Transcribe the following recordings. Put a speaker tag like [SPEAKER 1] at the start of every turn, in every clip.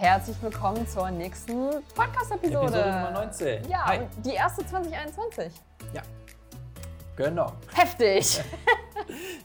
[SPEAKER 1] Herzlich willkommen zur nächsten Podcast-Episode.
[SPEAKER 2] Episode Nummer 19.
[SPEAKER 1] Ja,
[SPEAKER 2] Hi.
[SPEAKER 1] und die erste 2021.
[SPEAKER 2] Ja. Genau.
[SPEAKER 1] Heftig.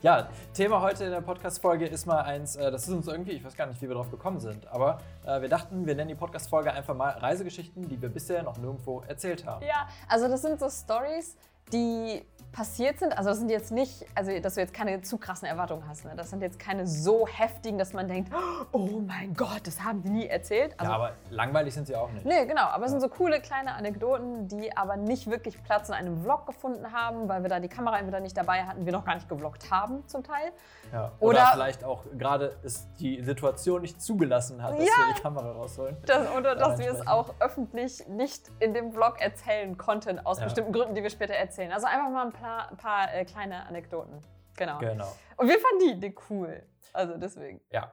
[SPEAKER 2] Ja, Thema heute in der Podcast-Folge ist mal eins, äh, das ist uns irgendwie, ich weiß gar nicht, wie wir drauf gekommen sind, aber äh, wir dachten, wir nennen die Podcast-Folge einfach mal Reisegeschichten, die wir bisher noch nirgendwo erzählt haben.
[SPEAKER 1] ja, also das sind so Stories, die passiert sind. Also das sind jetzt nicht, also dass du jetzt keine zu krassen Erwartungen hast. Ne? Das sind jetzt keine so heftigen, dass man denkt, oh mein Gott, das haben die nie erzählt. Also,
[SPEAKER 2] ja, aber langweilig sind sie auch nicht.
[SPEAKER 1] Nee, genau. Aber es sind so coole kleine Anekdoten, die aber nicht wirklich Platz in einem Vlog gefunden haben, weil wir da die Kamera entweder nicht dabei hatten, wir noch gar nicht gevloggt haben zum Teil.
[SPEAKER 2] Ja. Oder,
[SPEAKER 1] Oder-
[SPEAKER 2] vielleicht auch gerade es die Situation nicht zugelassen hat, dass
[SPEAKER 1] Ja.
[SPEAKER 2] wir die Kamera rausholen.
[SPEAKER 1] Das, oder dass wir es auch öffentlich nicht in dem Vlog erzählen konnten, aus bestimmten Gründen, die wir später erzählen. Also einfach mal ein paar, ein paar äh, kleine Anekdoten. Genau.
[SPEAKER 2] Genau.
[SPEAKER 1] Und wir fanden die, die cool. Also deswegen.
[SPEAKER 2] Ja.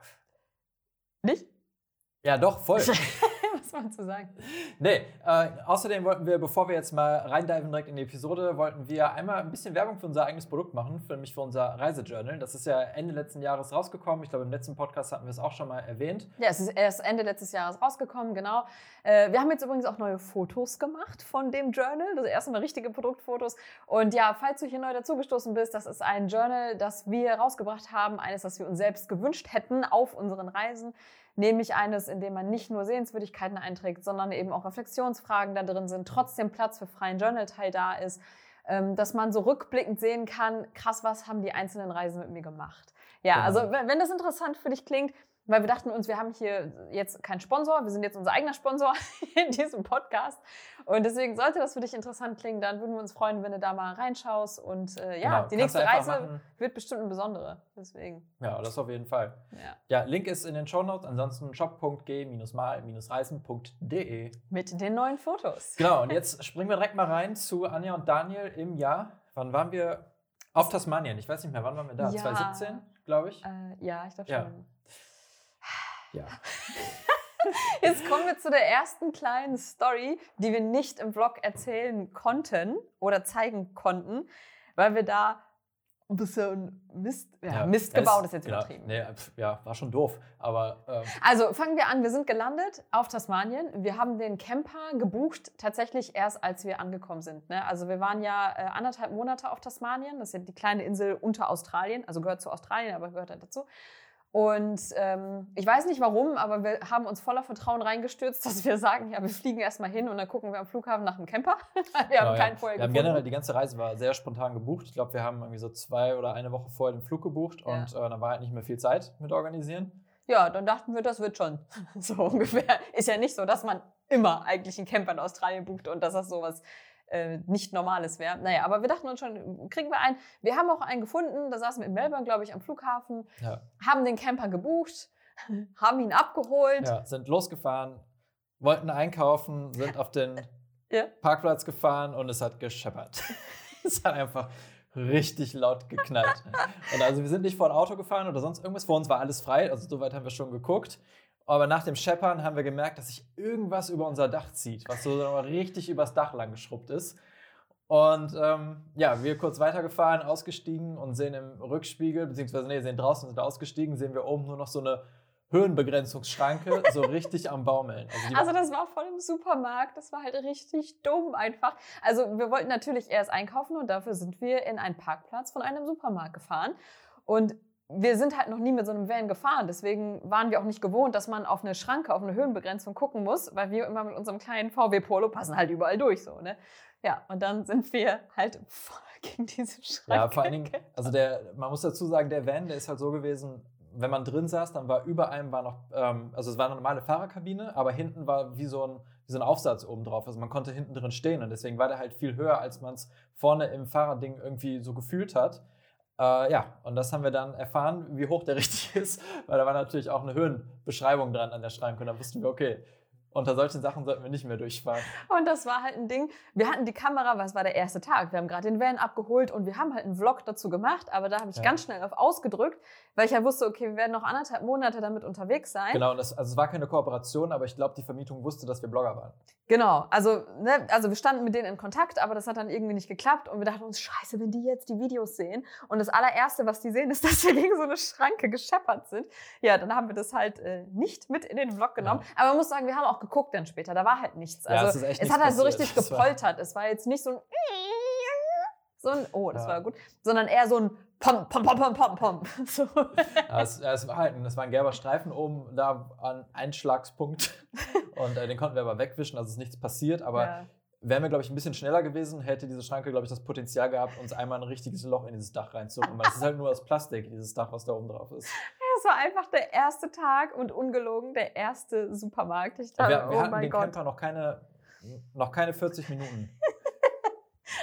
[SPEAKER 1] Nicht?
[SPEAKER 2] Ja, doch, voll.
[SPEAKER 1] Was man zu sagen.
[SPEAKER 2] Nee, äh, außerdem wollten wir, bevor wir jetzt mal reindiven direkt in die Episode, wollten wir einmal ein bisschen Werbung für unser eigenes Produkt machen, für nämlich für unser Reisejournal. Das ist ja Ende letzten Jahres rausgekommen. Ich glaube, im letzten Podcast hatten wir es auch schon mal erwähnt.
[SPEAKER 1] Ja, es ist erst Ende letztes Jahres rausgekommen, genau. Äh, wir haben jetzt übrigens auch neue Fotos gemacht von dem Journal. Das erste Mal richtige Produktfotos. Und ja, falls du hier neu dazugestoßen bist, das ist ein Journal, das wir rausgebracht haben. Eines, das wir uns selbst gewünscht hätten auf unseren Reisen. Nämlich eines, in dem man nicht nur Sehenswürdigkeiten einträgt, sondern eben auch Reflexionsfragen da drin sind, trotzdem Platz für freien Journal-Teil da ist, ähm, dass man so rückblickend sehen kann, krass, was haben die einzelnen Reisen mit mir gemacht. Ja,
[SPEAKER 2] Genau.
[SPEAKER 1] also wenn, wenn das interessant für dich klingt, weil wir dachten uns, wir haben hier jetzt keinen Sponsor, wir sind jetzt unser eigener Sponsor in diesem Podcast. Und deswegen sollte das für dich interessant klingen, dann würden wir uns freuen, wenn du da mal reinschaust. Und äh, ja,
[SPEAKER 2] Genau,
[SPEAKER 1] die nächste Reise
[SPEAKER 2] machen.
[SPEAKER 1] wird bestimmt eine besondere. Deswegen,
[SPEAKER 2] Ja, das auf jeden Fall.
[SPEAKER 1] ja.
[SPEAKER 2] Ja, Link ist in den Shownotes. Ansonsten shop.g-mal-reisen.de.
[SPEAKER 1] Mit den neuen Fotos.
[SPEAKER 2] Genau, und jetzt springen wir direkt mal rein zu Anja und Daniel im Jahr. Wann waren wir? Auf Tasmanien. Ich weiß nicht mehr, wann waren wir da?
[SPEAKER 1] Ja.
[SPEAKER 2] 2017, glaube ich.
[SPEAKER 1] Äh, ja, ich glaube schon.
[SPEAKER 2] Ja.
[SPEAKER 1] Jetzt kommen wir zu der ersten kleinen Story, die wir nicht im Vlog erzählen konnten oder zeigen konnten, weil wir da ein bisschen Mist, ja, Mist gebaut, ist jetzt
[SPEAKER 2] genau,
[SPEAKER 1] übertrieben.
[SPEAKER 2] Nee, ja, war schon doof. Aber ähm,
[SPEAKER 1] Also fangen wir an. Wir sind gelandet auf Tasmanien. Wir haben den Camper gebucht, tatsächlich erst als wir angekommen sind. Ne? Also wir waren ja äh, anderthalb Monate auf Tasmanien. Das ist ja die kleine Insel unter Australien. Also gehört zu Australien, aber gehört halt dazu. Und ähm, ich weiß nicht warum, aber wir haben uns voller Vertrauen reingestürzt, dass wir sagen, ja, wir fliegen erstmal hin und dann gucken wir am Flughafen nach einem Camper. wir haben
[SPEAKER 2] genau,
[SPEAKER 1] keinen
[SPEAKER 2] ja.
[SPEAKER 1] vorher
[SPEAKER 2] wir haben generell, die ganze Reise war sehr spontan gebucht. Ich glaube, wir haben irgendwie so zwei oder eine Woche vorher den Flug gebucht
[SPEAKER 1] Ja.
[SPEAKER 2] und äh, dann war halt nicht mehr viel Zeit mit organisieren.
[SPEAKER 1] Ja, dann dachten wir, das wird schon. So ungefähr. Ist ja nicht so, dass man immer eigentlich einen Camper in Australien bucht und dass das sowas äh, nicht Normales wäre. Naja, aber wir dachten uns schon, kriegen wir einen. Wir haben auch einen gefunden, da saßen wir in Melbourne, glaube ich, am Flughafen,
[SPEAKER 2] Ja.
[SPEAKER 1] haben den Camper gebucht, haben ihn abgeholt.
[SPEAKER 2] ja, sind losgefahren, wollten einkaufen, sind auf den
[SPEAKER 1] Ja.
[SPEAKER 2] Parkplatz gefahren und es hat gescheppert. es hat einfach richtig laut geknallt. Und also wir sind nicht vor ein Auto gefahren oder sonst irgendwas. Vor uns war alles frei, also soweit haben wir schon geguckt. Aber nach dem Scheppern haben wir gemerkt, dass sich irgendwas über unser Dach zieht, was so richtig übers Dach lang geschrubbt ist. Und ähm, ja, wir kurz weitergefahren, ausgestiegen und sehen im Rückspiegel, beziehungsweise nee, sehen draußen, sind ausgestiegen, sehen wir oben nur noch so eine Höhenbegrenzungsschranke, so richtig am Baumeln. Also
[SPEAKER 1] Also das war voll im Supermarkt, das war halt richtig dumm einfach. Also wir wollten natürlich erst einkaufen und dafür sind wir in einen Parkplatz von einem Supermarkt gefahren. Und wir sind halt noch nie mit so einem Van gefahren, deswegen waren wir auch nicht gewohnt, dass man auf eine Schranke, auf eine Höhenbegrenzung gucken muss, weil wir immer mit unserem kleinen VW Polo passen halt überall durch so, ne? Ja, und dann sind wir halt voll gegen diese Schranke.
[SPEAKER 2] Ja, vor allen Dingen, also der, man muss dazu sagen, der Van, der ist halt so gewesen, wenn man drin saß, dann war über einem war noch, ähm, also es war eine normale Fahrerkabine, aber hinten war wie so ein, wie so ein Aufsatz oben drauf. Also man konnte hinten drin stehen und deswegen war der halt viel höher, als man es vorne im Fahrradding irgendwie so gefühlt hat. Äh, ja, und das haben wir dann erfahren, wie hoch der richtig ist, weil da war natürlich auch eine Höhenbeschreibung dran an der Schranke und dann wussten wir, okay, Unter solchen Sachen sollten wir nicht mehr durchfahren.
[SPEAKER 1] Und das war halt ein Ding. Wir hatten die Kamera, was war der erste Tag? Wir haben gerade den Van abgeholt und wir haben halt einen Vlog dazu gemacht, aber da habe ich
[SPEAKER 2] Ja.
[SPEAKER 1] ganz schnell auf ausgedrückt, weil ich ja wusste, okay, wir werden noch anderthalb Monate damit unterwegs sein.
[SPEAKER 2] Genau, und das, also es war keine Kooperation, aber ich glaube, die Vermietung wusste, dass wir Blogger waren.
[SPEAKER 1] Genau, also, ne, also wir standen mit denen in Kontakt, aber das hat dann irgendwie nicht geklappt und wir dachten uns, scheiße, wenn die jetzt die Videos sehen und das allererste, was die sehen, ist, dass wir gegen so eine Schranke gescheppert sind. Ja, dann haben wir das halt äh, nicht mit in den Vlog genommen. Aber man muss sagen, wir haben auch geguckt dann später, da war halt nichts.
[SPEAKER 2] Ja,
[SPEAKER 1] Also
[SPEAKER 2] es
[SPEAKER 1] es hat halt so richtig
[SPEAKER 2] Das
[SPEAKER 1] gepoltert. Es war jetzt nicht so ein so ein, oh, das
[SPEAKER 2] Ja.
[SPEAKER 1] war gut, sondern eher so ein Pom, Pom, Pom, Pom, Pom, Pom. So.
[SPEAKER 2] Ja, es, es, war halt, ein- es war ein gelber Streifen oben da an Einschlagspunkt. Und äh, den konnten wir aber wegwischen, also ist nichts passiert. Aber
[SPEAKER 1] ja.
[SPEAKER 2] wären wir, glaube ich, ein bisschen schneller gewesen, hätte diese Schranke, glaube ich, das Potenzial gehabt, uns einmal ein richtiges Loch in dieses Dach reinzuholen. Weil es ist halt nur aus Plastik, dieses Dach, was da oben drauf ist.
[SPEAKER 1] Es war einfach der erste Tag und ungelogen der erste Supermarkt. Ich dachte,
[SPEAKER 2] wir, wir
[SPEAKER 1] oh
[SPEAKER 2] hatten
[SPEAKER 1] mein
[SPEAKER 2] den
[SPEAKER 1] Gott.
[SPEAKER 2] Camper noch keine, noch keine 40 Minuten.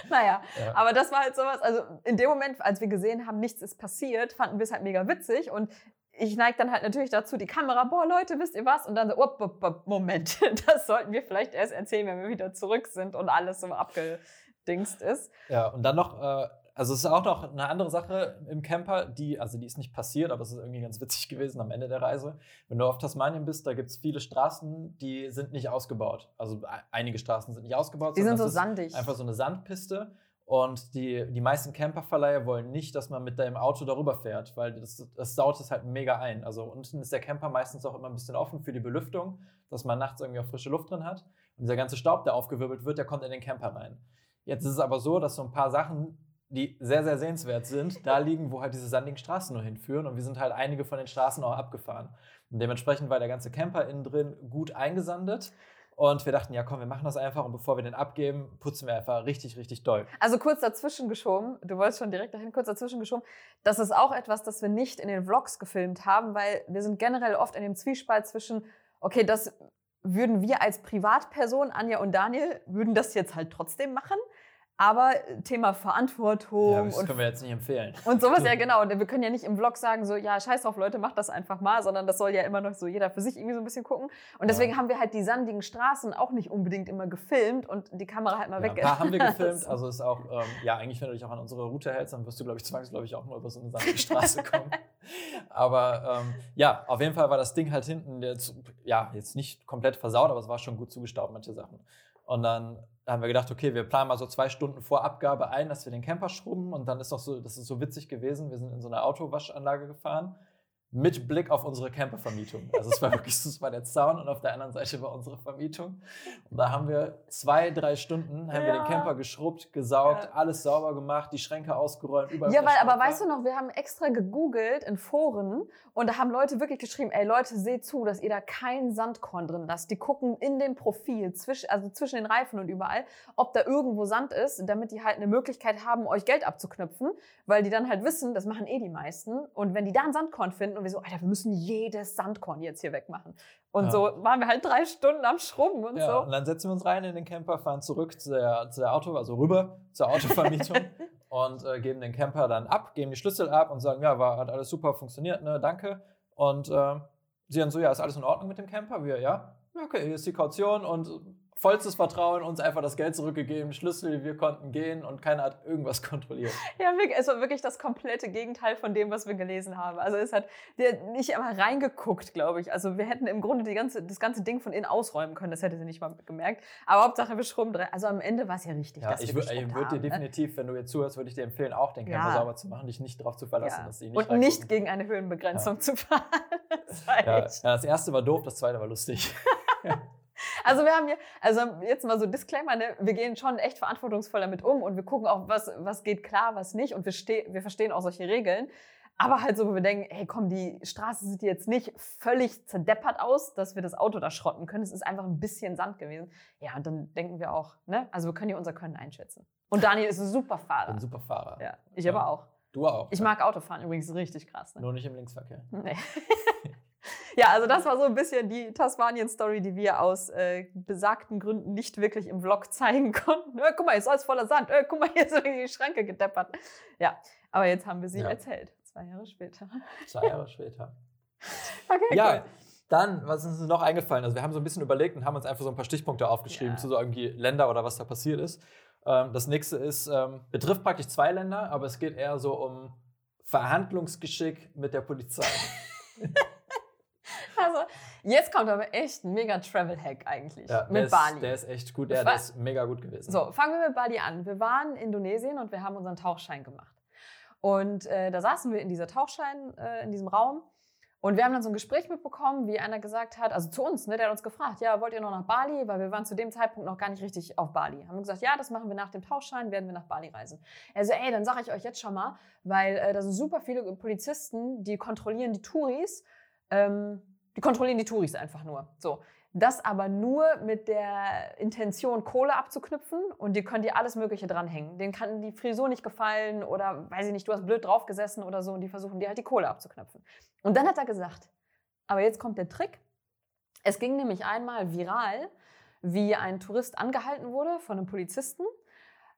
[SPEAKER 1] Naja,
[SPEAKER 2] Ja.
[SPEAKER 1] aber das war halt sowas, also in dem Moment, als wir gesehen haben, nichts ist passiert, fanden wir es halt mega witzig und ich neige dann halt natürlich dazu, die Kamera, boah Leute, wisst ihr was? Und dann so, op, op, op, Moment, das sollten wir vielleicht erst erzählen, wenn wir wieder zurück sind und alles so abgedingst ist.
[SPEAKER 2] Ja, und dann noch, äh, also es ist auch noch eine andere Sache im Camper, die, also die ist nicht passiert, aber es ist irgendwie ganz witzig gewesen am Ende der Reise. Wenn du auf Tasmanien bist, da gibt es viele Straßen, die sind nicht ausgebaut. Also e- einige Straßen sind nicht ausgebaut.
[SPEAKER 1] Die sind
[SPEAKER 2] sondern
[SPEAKER 1] so sandig.
[SPEAKER 2] Einfach so eine Sandpiste. Und die, die meisten Camperverleiher wollen nicht, dass man mit deinem Auto darüber fährt, weil das, das saut es halt mega ein. Also unten ist der Camper meistens auch immer ein bisschen offen für die Belüftung, dass man nachts irgendwie auch frische Luft drin hat. Und dieser ganze Staub, der aufgewirbelt wird, der kommt in den Camper rein. Jetzt ist es aber so, dass so ein paar Sachen, die sehr, sehr sehenswert sind, da liegen, wo halt diese sandigen Straßen nur hinführen. Und wir sind halt einige von den Straßen auch abgefahren. Und dementsprechend war der ganze Camper innen drin gut eingesandet. Und wir dachten, ja komm, wir machen das einfach und bevor wir den abgeben, putzen wir einfach richtig, richtig doll.
[SPEAKER 1] Also kurz dazwischen geschoben, du wolltest schon direkt dahin, kurz dazwischen geschoben, das ist auch etwas, das wir nicht in den Vlogs gefilmt haben, weil wir sind generell oft in dem Zwiespalt zwischen, okay, das würden wir als Privatperson, Anja und Daniel, würden das jetzt halt trotzdem machen, aber Thema Verantwortung
[SPEAKER 2] Ja, das
[SPEAKER 1] und
[SPEAKER 2] können wir jetzt nicht empfehlen.
[SPEAKER 1] und sowas, ja genau. Und wir können ja nicht im Vlog sagen, so, ja, scheiß drauf, Leute, macht das einfach mal, sondern das soll ja immer noch so jeder für sich irgendwie so ein bisschen gucken. Und deswegen haben wir halt die sandigen Straßen auch nicht unbedingt immer gefilmt und die Kamera halt mal
[SPEAKER 2] Ja, ein
[SPEAKER 1] weg.
[SPEAKER 2] paar haben wir gefilmt, also ist auch, ähm, ja, eigentlich, wenn du dich auch an unsere Route hältst, dann wirst du, glaube ich, zwangsläufig auch nur über so eine sandige Straße kommen. aber ähm, ja, auf jeden Fall war das Ding halt hinten jetzt, ja, jetzt nicht komplett versaut, aber es war schon gut zugestaubt, manche Sachen. Und dann haben wir gedacht, okay, wir planen mal so zwei Stunden vor Abgabe ein, dass wir den Camper schrubben. Und dann ist noch so, das ist so witzig gewesen, wir sind in so eine Autowaschanlage gefahren mit Blick auf unsere Campervermietung. Also es war wirklich es war der Zaun und auf der anderen Seite war unsere Vermietung. Und da haben wir zwei, drei Stunden, haben wir den
[SPEAKER 1] Ja.
[SPEAKER 2] Camper geschrubbt, gesaugt,
[SPEAKER 1] Ja.
[SPEAKER 2] alles sauber gemacht, die Schränke ausgeräumt, überall.
[SPEAKER 1] Ja, weil, aber weißt du noch, wir haben extra gegoogelt in Foren und da haben Leute wirklich geschrieben, ey Leute, seht zu, dass ihr da kein Sandkorn drin lasst. Die gucken in dem Profil, zwisch, also zwischen den Reifen und überall, ob da irgendwo Sand ist, damit die halt eine Möglichkeit haben, euch Geld abzuknüpfen, weil die dann halt wissen, das machen eh die meisten. Und wenn die da ein Sandkorn finden und wir so, Alter, wir müssen jedes Sandkorn jetzt hier wegmachen. Und
[SPEAKER 2] Ja.
[SPEAKER 1] so waren wir halt drei Stunden am Schrubben und
[SPEAKER 2] Ja,
[SPEAKER 1] so.
[SPEAKER 2] und dann setzen wir uns rein in den Camper, fahren zurück zu der, zu der Auto, also rüber zur Autovermietung und äh, geben den Camper dann ab, geben die Schlüssel ab und sagen, ja, war, hat alles super funktioniert, ne, danke. Und äh, sie dann so, ja, ist alles in Ordnung mit dem Camper? Wir, ja, Ja, okay, hier ist die Kaution und vollstes Vertrauen, uns einfach das Geld zurückgegeben, Schlüssel, wir konnten gehen und keiner hat irgendwas kontrolliert.
[SPEAKER 1] Ja, es war wirklich das komplette Gegenteil von dem, was wir gelesen haben. Also es hat der nicht einmal reingeguckt, glaube ich. Also wir hätten im Grunde die ganze, das ganze Ding von innen ausräumen können. Das hätte sie nicht mal gemerkt. Aber Hauptsache wir schrubben drin. Also am Ende war es ja richtig,
[SPEAKER 2] Ja,
[SPEAKER 1] dass
[SPEAKER 2] ich
[SPEAKER 1] wir
[SPEAKER 2] würde
[SPEAKER 1] geschrubbt
[SPEAKER 2] würd dir
[SPEAKER 1] ne?
[SPEAKER 2] definitiv, wenn du jetzt zuhörst, würde ich dir empfehlen, auch den Camper
[SPEAKER 1] Ja.
[SPEAKER 2] sauber zu machen, dich nicht darauf zu verlassen,
[SPEAKER 1] Ja.
[SPEAKER 2] dass sie nicht
[SPEAKER 1] Und nicht gegen eine Höhenbegrenzung zu fahren. Das
[SPEAKER 2] Ja, ja, das erste war doof, das zweite war lustig.
[SPEAKER 1] Also wir haben hier, also jetzt mal so Disclaimer, ne? wir gehen schon echt verantwortungsvoll damit um und wir gucken auch, was, was geht klar, was nicht und wir, wir verstehen auch solche Regeln. Aber halt so, wo wir denken, hey komm, die Straße sieht jetzt nicht völlig zerdeppert aus, dass wir das Auto da schrotten können. Es ist einfach ein bisschen Sand gewesen. Ja, und dann denken wir auch, ne? Also wir können ja unser Können einschätzen. Und Daniel ist ein super
[SPEAKER 2] Ich bin
[SPEAKER 1] Fahrer.
[SPEAKER 2] ein super Fahrer.
[SPEAKER 1] Ja, ich
[SPEAKER 2] Ja.
[SPEAKER 1] aber auch.
[SPEAKER 2] Du auch.
[SPEAKER 1] Ich mag Autofahren übrigens richtig krass. Ne?
[SPEAKER 2] Nur nicht im Linksverkehr.
[SPEAKER 1] Nee. ja, also das war so ein bisschen die Tasmanien-Story, die wir aus äh, besagten Gründen nicht wirklich im Vlog zeigen konnten. Äh, guck mal, hier ist alles voller Sand. Äh, guck mal, hier ist irgendwie die Schranke gedeppert. Ja, aber jetzt haben wir sie
[SPEAKER 2] Ja.
[SPEAKER 1] erzählt. Zwei Jahre später.
[SPEAKER 2] Zwei Jahre später.
[SPEAKER 1] Okay,
[SPEAKER 2] Ja,
[SPEAKER 1] cool.
[SPEAKER 2] Dann, was ist uns noch eingefallen? Also wir haben so ein bisschen überlegt und haben uns einfach so ein paar Stichpunkte aufgeschrieben
[SPEAKER 1] Ja.
[SPEAKER 2] zu so irgendwie Länder oder was da passiert ist. Ähm, das nächste ist, ähm, betrifft praktisch zwei Länder, aber es geht eher so um Verhandlungsgeschick mit der Polizei.
[SPEAKER 1] Also, jetzt kommt aber echt ein mega Travel-Hack eigentlich.
[SPEAKER 2] Ja,
[SPEAKER 1] mit
[SPEAKER 2] ist,
[SPEAKER 1] Bali.
[SPEAKER 2] Der ist echt gut, ja, der ist mega gut gewesen.
[SPEAKER 1] So, fangen wir mit Bali an. Wir waren in Indonesien und wir haben unseren Tauchschein gemacht. Und äh, da saßen wir in dieser Tauchschein, äh, in diesem Raum. Und wir haben dann so ein Gespräch mitbekommen, wie einer gesagt hat, also zu uns, ne, der hat uns gefragt, ja, wollt ihr noch nach Bali? Weil wir waren zu dem Zeitpunkt noch gar nicht richtig auf Bali. Haben wir gesagt, ja, das machen wir nach dem Tauchschein, werden wir nach Bali reisen. Er so, ey, dann sage ich euch jetzt schon mal, weil äh, da sind super viele Polizisten, die kontrollieren die Touris. Ähm, die kontrollieren die Touris einfach nur. So. Das aber nur mit der Intention, Kohle abzuknüpfen und die können dir alles Mögliche dranhängen. Denen kann die Frisur nicht gefallen oder, weiß ich nicht, du hast blöd draufgesessen oder so und die versuchen dir halt die Kohle abzuknüpfen. Und dann hat er gesagt, aber jetzt kommt der Trick. Es ging nämlich einmal viral, wie ein Tourist angehalten wurde von einem Polizisten.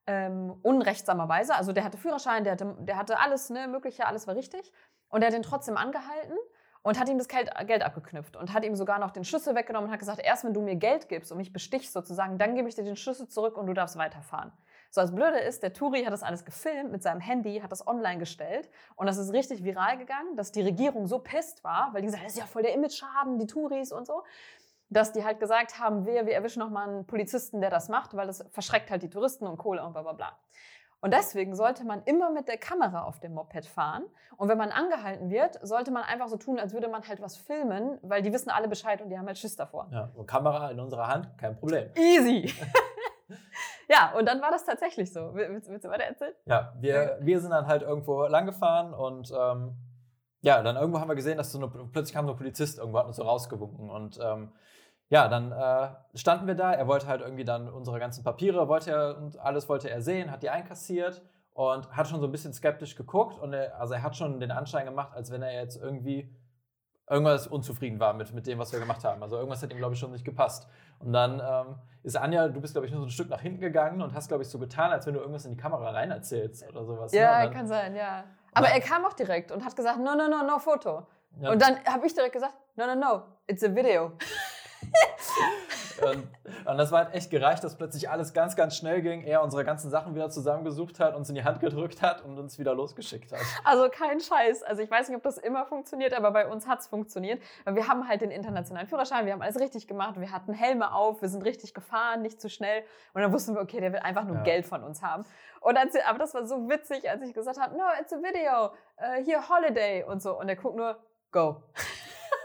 [SPEAKER 1] Ähm, unrechtsamerweise. Also der hatte Führerschein, der hatte, der hatte alles, ne, Mögliche, alles war richtig. Und er hat ihn trotzdem angehalten und hat ihm das Geld, Geld abgeknüpft und hat ihm sogar noch den Schlüssel weggenommen und hat gesagt, erst wenn du mir Geld gibst und mich bestichst sozusagen, dann gebe ich dir den Schlüssel zurück und du darfst weiterfahren. So, das Blöde ist, der Turi hat das alles gefilmt mit seinem Handy, hat das online gestellt und das ist richtig viral gegangen, dass die Regierung so pisst war, weil die gesagt hat, das ist ja voll der Image-Schaden, die Touris und so, dass die halt gesagt haben, wir, wir erwischen noch mal einen Polizisten, der das macht, weil das verschreckt halt die Touristen und Kohle und bla bla bla. Und deswegen sollte man immer mit der Kamera auf dem Moped fahren. Und wenn man angehalten wird, sollte man einfach so tun, als würde man halt was filmen, weil die wissen alle Bescheid und die haben halt Schiss davor.
[SPEAKER 2] Ja, und Kamera in unserer Hand, kein Problem.
[SPEAKER 1] Easy. ja, und dann war das tatsächlich so. Will- Willst, willst du weiter erzählen?
[SPEAKER 2] Ja, wir, wir sind dann halt irgendwo lang gefahren und ähm, ja, dann irgendwo haben wir gesehen, dass so eine, plötzlich kam so ein Polizist irgendwo, hat uns so rausgewunken und ähm, ja, dann äh, standen wir da. Er wollte halt irgendwie dann unsere ganzen Papiere, wollte er und alles wollte er sehen, hat die einkassiert und hat schon so ein bisschen skeptisch geguckt und er, also er hat schon den Anschein gemacht, als wenn er jetzt irgendwie irgendwas unzufrieden war mit, mit dem, was wir gemacht haben. Also irgendwas hat ihm, glaube ich, schon nicht gepasst. Und dann ähm, ist Anja, du bist, glaube ich, nur so ein Stück nach hinten gegangen und hast, glaube ich, so getan, als wenn du irgendwas in die Kamera rein erzählst oder sowas. ne?
[SPEAKER 1] Ja,
[SPEAKER 2] Und dann-
[SPEAKER 1] kann sein, ja. Aber
[SPEAKER 2] dann-
[SPEAKER 1] er kam auch direkt und hat gesagt, no, no, no, no Foto.
[SPEAKER 2] Ja.
[SPEAKER 1] Und dann habe ich direkt gesagt, no, no, no, it's a video.
[SPEAKER 2] Und, und das war halt echt gereicht, dass plötzlich alles ganz, ganz schnell ging. Er unsere ganzen Sachen wieder zusammengesucht hat, uns in die Hand gedrückt hat und uns wieder losgeschickt hat.
[SPEAKER 1] Also kein Scheiß. Also ich weiß nicht, ob das immer funktioniert, aber bei uns hat es funktioniert. Wir haben halt den internationalen Führerschein, wir haben alles richtig gemacht, wir hatten Helme auf, wir sind richtig gefahren, nicht zu schnell. Und dann wussten wir, okay, der will einfach nur
[SPEAKER 2] Ja.
[SPEAKER 1] Geld von uns haben. Und als, aber das war so witzig, als ich gesagt habe, no, it's a video, äh, hier Holiday und so. Und er guckt nur, go.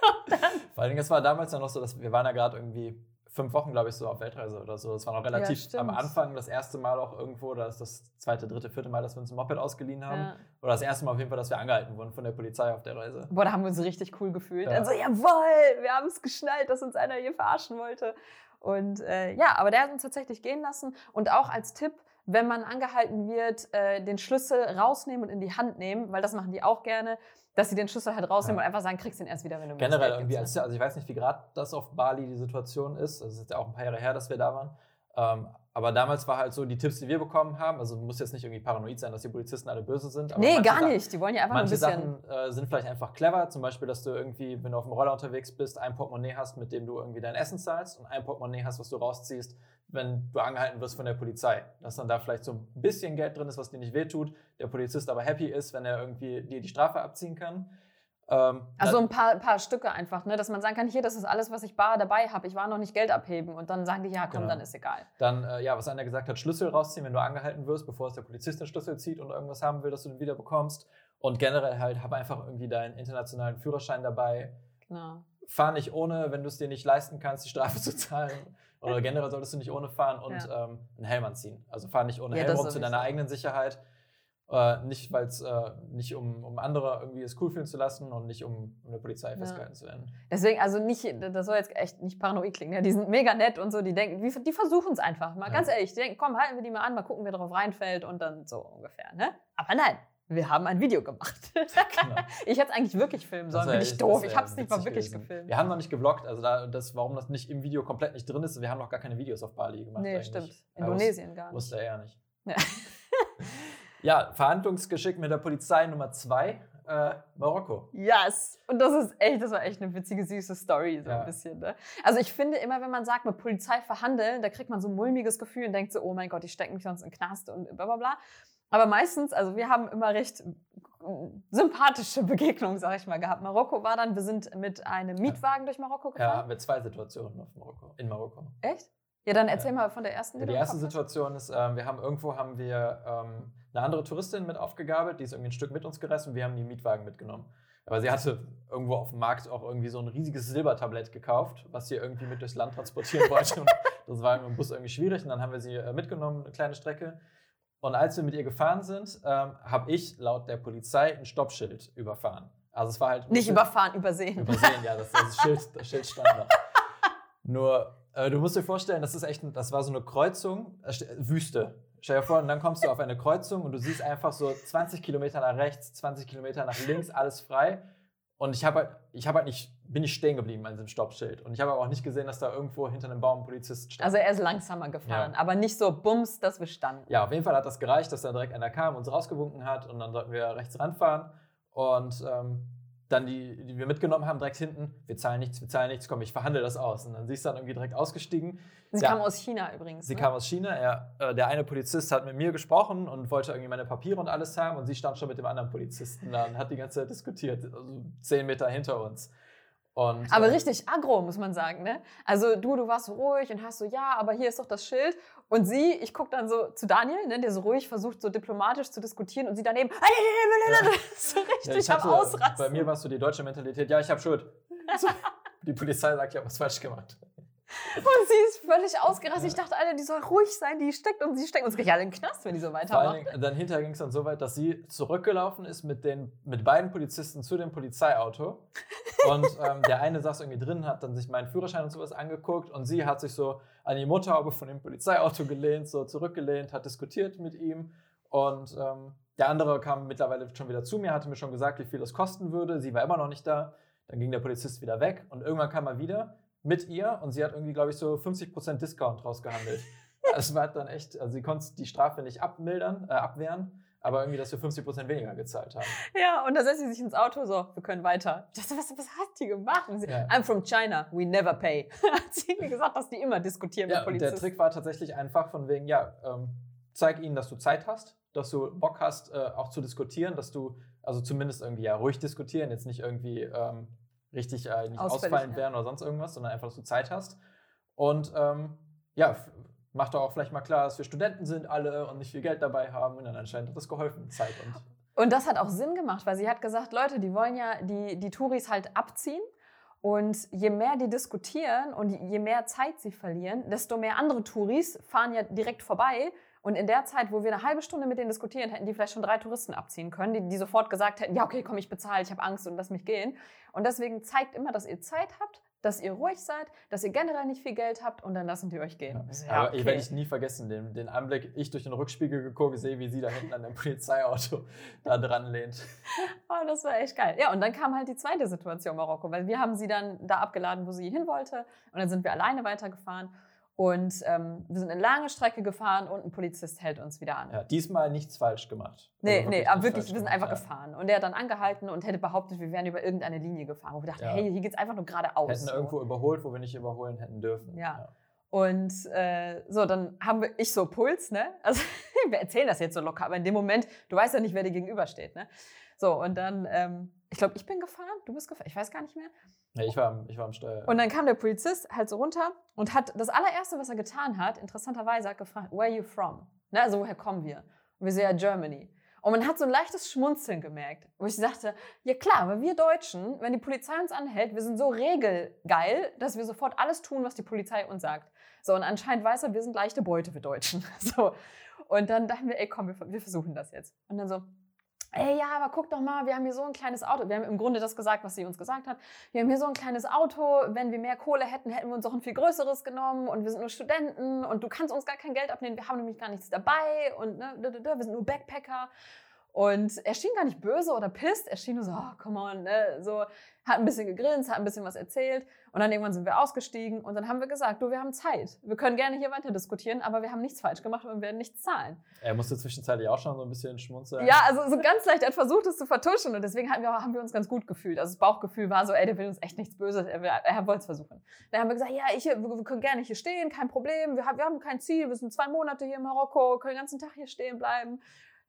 [SPEAKER 2] Vor allen Dingen, es war damals ja noch so, dass wir waren ja gerade irgendwie fünf Wochen, glaube ich, so auf Weltreise oder so. Das war noch relativ
[SPEAKER 1] stimmt.
[SPEAKER 2] am Anfang das erste Mal auch irgendwo, oder das, das zweite, dritte, vierte Mal, dass wir uns ein Moped ausgeliehen haben.
[SPEAKER 1] Ja.
[SPEAKER 2] Oder das erste Mal auf jeden Fall, dass wir angehalten wurden von der Polizei auf der Reise.
[SPEAKER 1] Boah, da haben wir uns richtig cool gefühlt.
[SPEAKER 2] Ja.
[SPEAKER 1] Also, jawohl, wir haben es geschnallt, dass uns einer hier verarschen wollte. Und äh, ja, aber der hat uns tatsächlich gehen lassen. Und auch als Tipp, wenn man angehalten wird, äh, den Schlüssel rausnehmen und in die Hand nehmen, weil das machen die auch gerne, dass sie den Schlüssel halt rausnehmen
[SPEAKER 2] Ja.
[SPEAKER 1] und einfach sagen, kriegst den erst wieder, wenn du mir das
[SPEAKER 2] Generell irgendwie, als, also ich weiß nicht, wie gerade das auf Bali die Situation ist. Das ist jetzt ja auch ein paar Jahre her, dass wir da waren. Ähm, aber damals war halt so, die Tipps, die wir bekommen haben, also muss jetzt nicht irgendwie paranoid sein, dass die Polizisten alle böse sind. aber
[SPEAKER 1] Nee, gar nicht. Die wollen ja einfach nur ein
[SPEAKER 2] Manche
[SPEAKER 1] bisschen.
[SPEAKER 2] Sachen äh, sind vielleicht einfach clever, zum Beispiel, dass du irgendwie, wenn du auf dem Roller unterwegs bist, ein Portemonnaie hast, mit dem du irgendwie dein Essen zahlst und ein Portemonnaie hast, was du rausziehst, wenn du angehalten wirst von der Polizei. Dass dann da vielleicht so ein bisschen Geld drin ist, was dir nicht wehtut, der Polizist aber happy ist, wenn er irgendwie dir die Strafe abziehen kann. Ähm,
[SPEAKER 1] Also ein paar, paar Stücke einfach, ne? dass man sagen kann, hier, das ist alles, was ich bar dabei habe. Ich war noch nicht Geld abheben. Und dann sagen die, ja, komm,
[SPEAKER 2] Genau.
[SPEAKER 1] dann ist egal.
[SPEAKER 2] Dann, äh, ja, was einer gesagt hat, Schlüssel rausziehen, wenn du angehalten wirst, bevor es der Polizist den Schlüssel zieht und irgendwas haben will, dass du den wieder bekommst. Und generell halt, hab einfach irgendwie deinen internationalen Führerschein dabei.
[SPEAKER 1] Genau.
[SPEAKER 2] Fahr nicht ohne, wenn du es dir nicht leisten kannst, die Strafe zu zahlen. Oder generell solltest du nicht ohne fahren und ähm, einen Helm anziehen. Also fahr nicht ohne
[SPEAKER 1] Ja,
[SPEAKER 2] Helm rum zu deiner eigenen Sicherheit. Äh, nicht, weil es äh, nicht um, um andere irgendwie es cool fühlen zu lassen und nicht um, um der Polizei
[SPEAKER 1] Ja.
[SPEAKER 2] festgehalten zu werden.
[SPEAKER 1] Deswegen, also nicht, das soll jetzt echt nicht paranoid klingen. Ja, die sind mega nett und so, die denken, die, die versuchen es einfach. Mal
[SPEAKER 2] Ja.
[SPEAKER 1] ganz ehrlich, die denken, komm, halten wir die mal an, mal gucken, wer drauf reinfällt und dann so ungefähr. Ne? Aber nein, wir haben ein Video gemacht.
[SPEAKER 2] Genau.
[SPEAKER 1] Ich hätte es eigentlich wirklich filmen sollen, bin ich doof. Ich habe es nicht mal wirklich
[SPEAKER 2] gewesen.
[SPEAKER 1] gefilmt.
[SPEAKER 2] Wir haben noch nicht gevloggt, also da, das, warum das nicht im Video komplett nicht drin ist, wir haben noch gar keine Videos auf Bali gemacht.
[SPEAKER 1] nee,
[SPEAKER 2] eigentlich.
[SPEAKER 1] stimmt. Indonesien gar nicht.
[SPEAKER 2] wusste er ja nicht.
[SPEAKER 1] Ja.
[SPEAKER 2] Ja, Verhandlungsgeschick mit der Polizei Nummer zwei. äh, Marokko.
[SPEAKER 1] Yes! Und das ist echt, das war echt eine witzige, süße Story, so
[SPEAKER 2] Ja.
[SPEAKER 1] ein bisschen. Ne? Also ich finde immer, wenn man sagt, mit Polizei verhandeln, da kriegt man so ein mulmiges Gefühl und denkt so, oh mein Gott, die stecken mich sonst in den Knast und bla bla bla. Aber meistens, also wir haben immer recht äh, sympathische Begegnungen, sag ich mal, gehabt. Marokko war dann, wir sind mit einem Mietwagen durch Marokko
[SPEAKER 2] Ja,
[SPEAKER 1] gefahren.
[SPEAKER 2] haben wir zwei Situationen auf Marokko, in Marokko.
[SPEAKER 1] Echt? Ja, dann erzähl mal von der ersten.
[SPEAKER 2] Ja, die
[SPEAKER 1] im
[SPEAKER 2] erste. Situation ist, ähm, wir haben irgendwo haben wir ähm, eine andere Touristin mit aufgegabelt, die ist irgendwie ein Stück mit uns gereist und wir haben die Mietwagen mitgenommen. Aber sie hatte irgendwo auf dem Markt auch irgendwie so ein riesiges Silbertablett gekauft, was sie irgendwie mit durchs Land transportieren wollte. Und das war im Bus irgendwie schwierig und dann haben wir sie äh, mitgenommen, eine kleine Strecke. Und als wir mit ihr gefahren sind, ähm, habe ich laut der Polizei ein Stoppschild überfahren. Also es war halt
[SPEAKER 1] Nicht überfahren, übersehen.
[SPEAKER 2] Übersehen, ja, das, das, Schild, das Schild stand noch. Nur, äh, du musst dir vorstellen, das ist echt, ein, das war so eine Kreuzung, äh, st- Wüste. Stell dir vor, und dann kommst du auf eine Kreuzung und du siehst einfach so 20 Kilometer nach rechts, 20 Kilometer nach links, alles frei. Und ich habe halt, ich habe halt nicht, bin nicht stehen geblieben an diesem Stoppschild. Und ich habe aber auch nicht gesehen, dass da irgendwo hinter einem Baum ein Polizist stand.
[SPEAKER 1] Also er ist langsamer gefahren,
[SPEAKER 2] Ja.
[SPEAKER 1] aber nicht so bums, dass wir standen.
[SPEAKER 2] Ja, auf jeden Fall hat das gereicht, dass dann direkt einer kam, uns rausgewunken hat und dann sollten wir rechts ranfahren. Und ähm, dann die, die wir mitgenommen haben, direkt hinten, wir zahlen nichts, wir zahlen nichts, komm, ich verhandle das aus. Und dann siehst du dann irgendwie direkt ausgestiegen.
[SPEAKER 1] Sie
[SPEAKER 2] Ja.
[SPEAKER 1] kam aus China übrigens.
[SPEAKER 2] Sie
[SPEAKER 1] ne?
[SPEAKER 2] kam aus China, er, äh, der eine Polizist hat mit mir gesprochen und wollte irgendwie meine Papiere und alles haben und sie stand schon mit dem anderen Polizisten da und hat die ganze Zeit diskutiert, also zehn Meter hinter uns. Und,
[SPEAKER 1] Aber
[SPEAKER 2] äh,
[SPEAKER 1] richtig aggro, muss man sagen, ne? Also du, du warst so ruhig und hast so, ja, aber hier ist doch das Schild. Und sie, ich gucke dann so zu Daniel, ne, der so ruhig versucht, so diplomatisch zu diskutieren und sie daneben, so
[SPEAKER 2] Ja,
[SPEAKER 1] richtig
[SPEAKER 2] ich
[SPEAKER 1] am
[SPEAKER 2] hatte,
[SPEAKER 1] Ausrasten.
[SPEAKER 2] bei mir war es so die deutsche Mentalität, ja, ich habe Schuld. So, die Polizei sagt, ich habe was falsch gemacht.
[SPEAKER 1] Und sie ist völlig ausgerastet. Ich dachte, Alter, die soll ruhig sein, die steckt und sie steckt uns gleich alle in den Knast, wenn die so
[SPEAKER 2] Vor allen
[SPEAKER 1] weitermacht.
[SPEAKER 2] Dann hinterher ging es dann so weit, dass sie zurückgelaufen ist mit, den, mit beiden Polizisten zu dem Polizeiauto. Und ähm, der eine saß irgendwie drin, hat dann sich meinen Führerschein und sowas angeguckt und sie hat sich so an die Motorhaube von dem Polizeiauto gelehnt, so zurückgelehnt, hat diskutiert mit ihm. Und ähm, der andere kam mittlerweile schon wieder zu mir, hatte mir schon gesagt, wie viel das kosten würde. Sie war immer noch nicht da. Dann ging der Polizist wieder weg und irgendwann kam er wieder mit ihr und sie hat irgendwie, glaube ich, so 50% Discount rausgehandelt. Es war dann echt, also sie konnte die Strafe nicht abmildern, äh, abwehren, aber irgendwie, dass wir 50% weniger gezahlt haben.
[SPEAKER 1] Ja, und da setzt sie sich ins Auto, so, wir können weiter. Ich dachte, was, was hat die gemacht? Sie,
[SPEAKER 2] Ja.
[SPEAKER 1] I'm from China, we never pay. hat sie mir gesagt, dass die immer diskutieren
[SPEAKER 2] Ja,
[SPEAKER 1] mit
[SPEAKER 2] und der
[SPEAKER 1] Polizisten.
[SPEAKER 2] Trick war tatsächlich einfach von wegen, ja, ähm, zeig ihnen, dass du Zeit hast, dass du Bock hast, äh, auch zu diskutieren, dass du, also zumindest irgendwie ja ruhig diskutieren, jetzt nicht irgendwie ähm, richtig äh, nicht
[SPEAKER 1] Ausfällig,
[SPEAKER 2] ausfallend
[SPEAKER 1] ja.
[SPEAKER 2] werden oder sonst irgendwas, sondern einfach, dass du Zeit hast. Und ähm, ja, mach doch auch vielleicht mal klar, dass wir Studenten sind alle und nicht viel Geld dabei haben. Und dann anscheinend hat das geholfen, Zeit und
[SPEAKER 1] Und das hat auch Sinn gemacht, weil sie hat gesagt, Leute, die wollen ja die, die Touris halt abziehen. Und je mehr die diskutieren und je mehr Zeit sie verlieren, desto mehr andere Touris fahren ja direkt vorbei. Und in der Zeit, wo wir eine halbe Stunde mit denen diskutieren, hätten die vielleicht schon drei Touristen abziehen können, die, die sofort gesagt hätten, ja, okay, komm, ich bezahle, ich habe Angst und lass mich gehen. Und deswegen zeigt immer, dass ihr Zeit habt, dass ihr ruhig seid, dass ihr generell nicht viel Geld habt und dann lassen die euch gehen.
[SPEAKER 2] Ja, aber ich werde ich nie vergessen, den, den Anblick, ich durch den Rückspiegel geguckt, sehe, wie sie da hinten an dem Polizeiauto da dran lehnt.
[SPEAKER 1] Oh, das war echt geil. Ja, und dann kam halt die zweite Situation Marokko, weil wir haben sie dann da abgeladen, wo sie hin wollte. Und dann sind wir alleine weitergefahren. Und ähm, wir sind eine lange Strecke gefahren und ein Polizist hält uns wieder an.
[SPEAKER 2] Ja, diesmal nichts falsch gemacht.
[SPEAKER 1] Nee,
[SPEAKER 2] Also
[SPEAKER 1] nee, aber wirklich, wir sind einfach gefahren. Und der hat dann angehalten und hätte behauptet, wir wären über irgendeine Linie gefahren. Wo wir dachten,
[SPEAKER 2] Ja.
[SPEAKER 1] hey, hier geht's einfach nur geradeaus.
[SPEAKER 2] Hätten
[SPEAKER 1] so.
[SPEAKER 2] irgendwo überholt, wo wir nicht überholen hätten dürfen.
[SPEAKER 1] Ja. Und äh, so, dann haben wir, ich so Puls, ne? Also, wir erzählen das jetzt so locker, aber in dem Moment, du weißt ja nicht, wer dir gegenübersteht, ne? So, und dann, ähm, ich glaube, ich bin gefahren, du bist gefahren, ich weiß gar nicht mehr.
[SPEAKER 2] Ja, ich, war, am- ich war am Steuer.
[SPEAKER 1] Und dann kam der Polizist halt so runter und hat das allererste, was er getan hat, interessanterweise hat gefragt, where are you from? Ne, also woher kommen wir? Und wir so, ja, Germany. Und man hat so ein leichtes Schmunzeln gemerkt, wo ich dachte, ja klar, weil wir Deutschen, wenn die Polizei uns anhält, wir sind so regelgeil, dass wir sofort alles tun, was die Polizei uns sagt. So, und anscheinend weiß er, wir sind leichte Beute, wir Deutschen. So. Und dann dachten wir, ey, komm, wir, wir versuchen das jetzt. Und dann so, ey, ja, aber guck doch mal, wir haben hier so ein kleines Auto. Wir haben im Grunde das gesagt, was sie uns gesagt hat. Wir haben hier so ein kleines Auto. Wenn wir mehr Kohle hätten, hätten wir uns auch ein viel größeres genommen. Und wir sind nur Studenten und du kannst uns gar kein Geld abnehmen. Wir haben nämlich gar nichts dabei und ne, wir sind nur Backpacker. Und er schien gar nicht böse oder pisst. Er schien nur so, oh, come on, ne? So, hat ein bisschen gegrinst, hat ein bisschen was erzählt. Und dann irgendwann sind wir ausgestiegen und dann haben wir gesagt, du, wir haben Zeit. Wir können gerne hier weiter diskutieren, aber wir haben nichts falsch gemacht und wir werden nichts zahlen.
[SPEAKER 2] Er musste zwischenzeitlich auch schon so ein bisschen schmunzeln.
[SPEAKER 1] Ja, also so ganz leicht. Er hat versucht, es zu vertuschen und deswegen haben wir, haben wir uns ganz gut gefühlt. Also das Bauchgefühl war so, ey, der will uns echt nichts Böses. Er, will, er wollte es versuchen. Dann haben wir gesagt, ja, ich, wir, wir können gerne hier stehen, kein Problem. Wir haben, wir haben kein Ziel. Wir sind zwei Monate hier in Marokko, können den ganzen Tag hier stehen bleiben.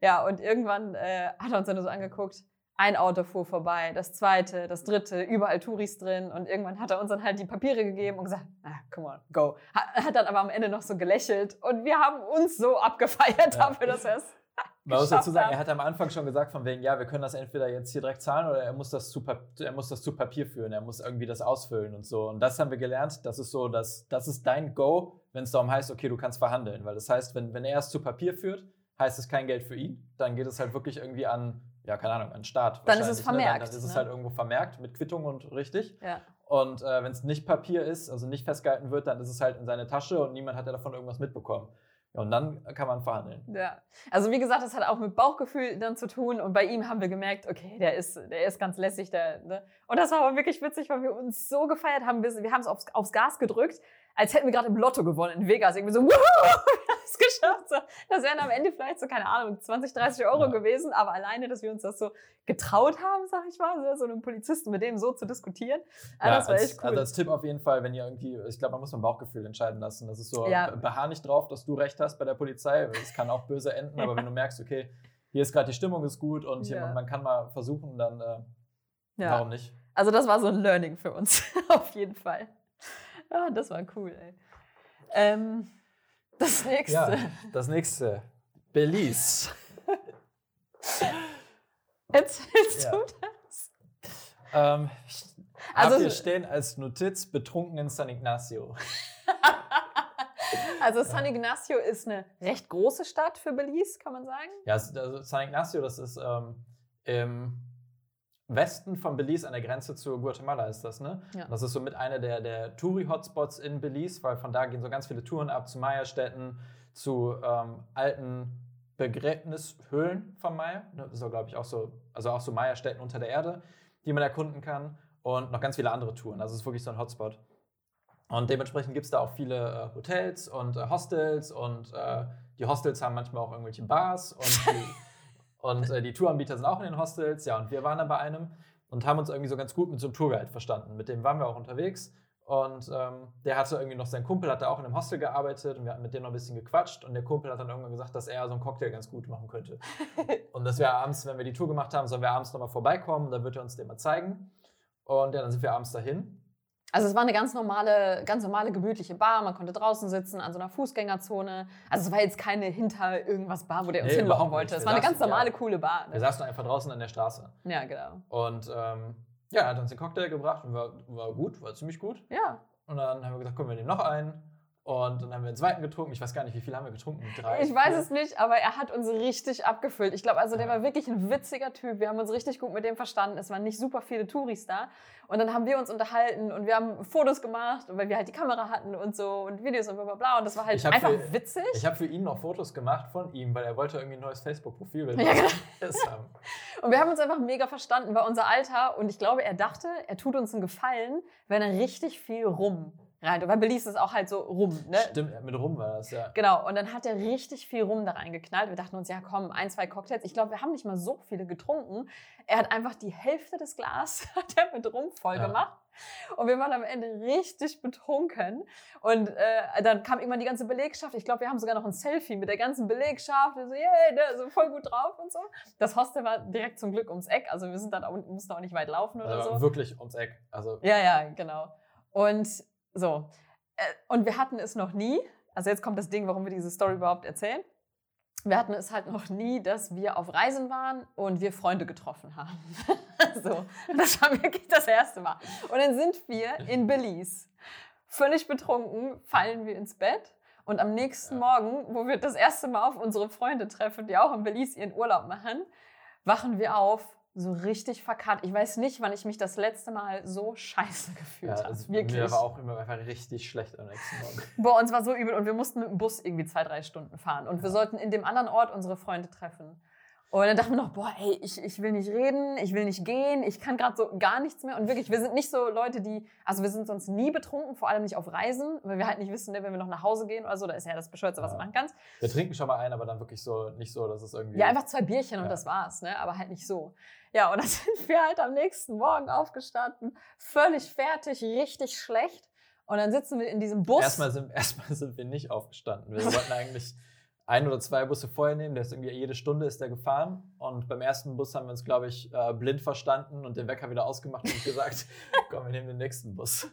[SPEAKER 1] Ja, und irgendwann äh, hat er uns dann so angeguckt. Ein Auto fuhr vorbei, das zweite, das dritte, überall Touris drin. Und irgendwann hat er uns dann halt die Papiere gegeben und gesagt, ah, come on, go. Hat, hat dann aber am Ende noch so gelächelt. Und wir haben uns so abgefeiert ja. dafür, dass er es
[SPEAKER 2] man muss dazu sagen, er hat am Anfang schon gesagt, von wegen, ja, wir können das entweder jetzt hier direkt zahlen oder er muss das zu, er muss das zu Papier führen, er muss irgendwie das ausfüllen und so. Und das haben wir gelernt, das ist so, dass, das ist dein Go, wenn es darum heißt, okay, du kannst verhandeln. Weil das heißt, wenn, wenn er es zu Papier führt, heißt es kein Geld für ihn. Dann geht es halt wirklich irgendwie an, ja, keine Ahnung, an Staat.
[SPEAKER 1] Dann ist es vermerkt.
[SPEAKER 2] Ne? Dann, dann, ist es
[SPEAKER 1] ne?
[SPEAKER 2] halt irgendwo vermerkt mit Quittung und richtig.
[SPEAKER 1] Ja.
[SPEAKER 2] Und äh, wenn es nicht Papier ist, also nicht festgehalten wird, dann ist es halt in seine Tasche und niemand hat ja davon irgendwas mitbekommen. Ja, und dann kann man verhandeln.
[SPEAKER 1] Ja, also wie gesagt, das hat auch mit Bauchgefühl dann zu tun. Und bei ihm haben wir gemerkt, okay, der ist, der ist ganz lässig. Der, ne? Und das war aber wirklich witzig, weil wir uns so gefeiert haben. Wir, wir haben es aufs, aufs Gas gedrückt, als hätten wir gerade im Lotto gewonnen in Vegas. Irgendwie so, wuhu! Es geschafft. Das wären am Ende vielleicht so, keine Ahnung, 20, 30 Euro ja. gewesen, aber alleine, dass wir uns das so getraut haben, sag ich mal, so einem Polizisten mit dem so zu diskutieren,
[SPEAKER 2] ja, das war als, echt cool. Also als Tipp auf jeden Fall, wenn ihr irgendwie, ich glaube, man muss mein Bauchgefühl entscheiden lassen. Das ist so, ja. beharr nicht drauf, dass du recht hast bei der Polizei. Es kann auch böse enden, aber wenn du merkst, okay, hier ist gerade die Stimmung ist gut und hier, man, man, kann mal versuchen, dann äh, warum nicht?
[SPEAKER 1] Also das war so ein Learning für uns, auf jeden Fall. Ja, das war cool, ey. Ähm, das nächste. Ja,
[SPEAKER 2] das nächste. Belize.
[SPEAKER 1] Erzählst ja. du das?
[SPEAKER 2] Ähm, also hier stehen als Notiz betrunken in San Ignacio.
[SPEAKER 1] also San Ignacio ist eine recht große Stadt für Belize, kann man sagen.
[SPEAKER 2] Ja, also San Ignacio, das ist ähm, im Westen von Belize an der Grenze zu Guatemala ist das, ne? Ja. Das ist so mit einer der, der Touri-Hotspots in Belize, weil von da gehen so ganz viele Touren ab zu Maya-Städten, zu ähm, alten Begräbnishöhlen von Maya. Ne? So glaube ich auch so, also auch so Maya-Städten unter der Erde, die man erkunden kann und noch ganz viele andere Touren. Also es ist wirklich so ein Hotspot. Und dementsprechend gibt es da auch viele äh, Hotels und äh, Hostels und äh, die Hostels haben manchmal auch irgendwelche Bars und die Und äh, die Touranbieter sind auch in den Hostels. Ja, und wir waren dann bei einem und haben uns irgendwie so ganz gut mit so einem Tourguide verstanden. Mit dem waren wir auch unterwegs. Und ähm, der hatte irgendwie noch, sein Kumpel hat da auch in einem Hostel gearbeitet und wir hatten mit dem noch ein bisschen gequatscht. Und der Kumpel hat dann irgendwann gesagt, dass er so einen Cocktail ganz gut machen könnte. und dass wir abends, wenn wir die Tour gemacht haben, sollen wir abends nochmal vorbeikommen, dann wird er uns den mal zeigen. Und ja, dann sind wir abends dahin.
[SPEAKER 1] Also es war eine ganz normale, ganz normale gemütliche Bar. Man konnte draußen sitzen an so einer Fußgängerzone. Also es war jetzt keine hinter irgendwas Bar, wo der uns nee, hinlocken wollte. Es war eine ganz normale, ja, coole Bar.
[SPEAKER 2] Ne? Wir saßen einfach draußen an der Straße.
[SPEAKER 1] Ja, genau.
[SPEAKER 2] Und ähm, ja, er hat uns den Cocktail gebracht und war, war gut, war ziemlich gut.
[SPEAKER 1] Ja.
[SPEAKER 2] Und dann haben wir gesagt, komm, wir nehmen noch einen. Und dann haben wir einen zweiten getrunken. Ich weiß gar nicht, wie viel haben wir getrunken?
[SPEAKER 1] Drei? Ich weiß vier? es nicht, aber er hat uns richtig abgefüllt. Ich glaube, also der war wirklich ein witziger Typ. Wir haben uns richtig gut mit dem verstanden. Es waren nicht super viele Touris da. Und dann haben wir uns unterhalten und wir haben Fotos gemacht, weil wir halt die Kamera hatten und so und Videos und bla bla bla. Und das war halt einfach
[SPEAKER 2] für,
[SPEAKER 1] witzig.
[SPEAKER 2] Ich habe für ihn noch Fotos gemacht von ihm, weil er wollte irgendwie ein neues Facebook-Profil ja, genau. haben.
[SPEAKER 1] Und wir haben uns einfach mega verstanden, bei unser Alter. Und ich glaube, er dachte, er tut uns einen Gefallen, wenn er richtig viel rum rein. Weil Belize ist auch halt so rum, ne?
[SPEAKER 2] Stimmt, mit rum war das, ja.
[SPEAKER 1] Genau, und dann hat er richtig viel rum da reingeknallt. Wir dachten uns, ja komm, ein, zwei Cocktails. Ich glaube, wir haben nicht mal so viele getrunken. Er hat einfach die Hälfte des Glas hat er mit rum voll ja. gemacht. Und wir waren am Ende richtig betrunken. Und äh, dann kam irgendwann die ganze Belegschaft. Ich glaube, wir haben sogar noch ein Selfie mit der ganzen Belegschaft. So, yeah, ne, so voll gut drauf und so. Das Hostel war direkt zum Glück ums Eck. Also wir sind dann auch, mussten auch nicht weit laufen oder also
[SPEAKER 2] so. Wirklich ums Eck. Also
[SPEAKER 1] ja, ja, genau. Und so. Äh, und wir hatten es noch nie, also jetzt kommt das Ding, warum wir diese Story überhaupt erzählen. Wir hatten es halt noch nie, dass wir auf Reisen waren und wir Freunde getroffen haben. so, das war wirklich das erste Mal. Und dann sind wir in Belize. Völlig betrunken fallen wir ins Bett und am nächsten. Morgen, wo wir das erste Mal auf unsere Freunde treffen, die auch in Belize ihren Urlaub machen, wachen wir auf so richtig verkackt. Ich weiß nicht, wann ich mich das letzte Mal so scheiße gefühlt ja, habe. Also
[SPEAKER 2] Wirklich. Mir war auch immer einfach richtig schlecht am nächsten Morgen.
[SPEAKER 1] Bei uns war so übel und wir mussten mit dem Bus irgendwie zwei, drei Stunden fahren. Und ja. wir sollten in dem anderen Ort unsere Freunde treffen. Und dann dachten wir noch, boah, ey, ich, ich will nicht reden, ich will nicht gehen, ich kann gerade so gar nichts mehr. Und wirklich, wir sind nicht so Leute, die, also wir sind sonst nie betrunken, vor allem nicht auf Reisen, weil wir halt nicht wissen, ne, wenn wir noch nach Hause gehen oder so, da ist ja das Bescheuerte, was
[SPEAKER 2] Ja.
[SPEAKER 1] du machen kannst.
[SPEAKER 2] Wir trinken schon mal ein, aber dann wirklich so, nicht so, dass es irgendwie.
[SPEAKER 1] Ja, einfach zwei Bierchen und
[SPEAKER 2] Ja.
[SPEAKER 1] das war's, ne? aber halt nicht so. Ja, und dann sind wir halt am nächsten Morgen aufgestanden, völlig fertig, richtig schlecht. Und dann sitzen wir in diesem Bus.
[SPEAKER 2] Erstmal sind, erstmal sind wir nicht aufgestanden. Wir wollten eigentlich ein oder zwei Busse vorher nehmen. Der ist irgendwie jede Stunde ist der gefahren. Und beim ersten Bus haben wir uns, glaube ich, äh, blind verstanden und den Wecker wieder ausgemacht und gesagt, komm, wir nehmen den nächsten Bus.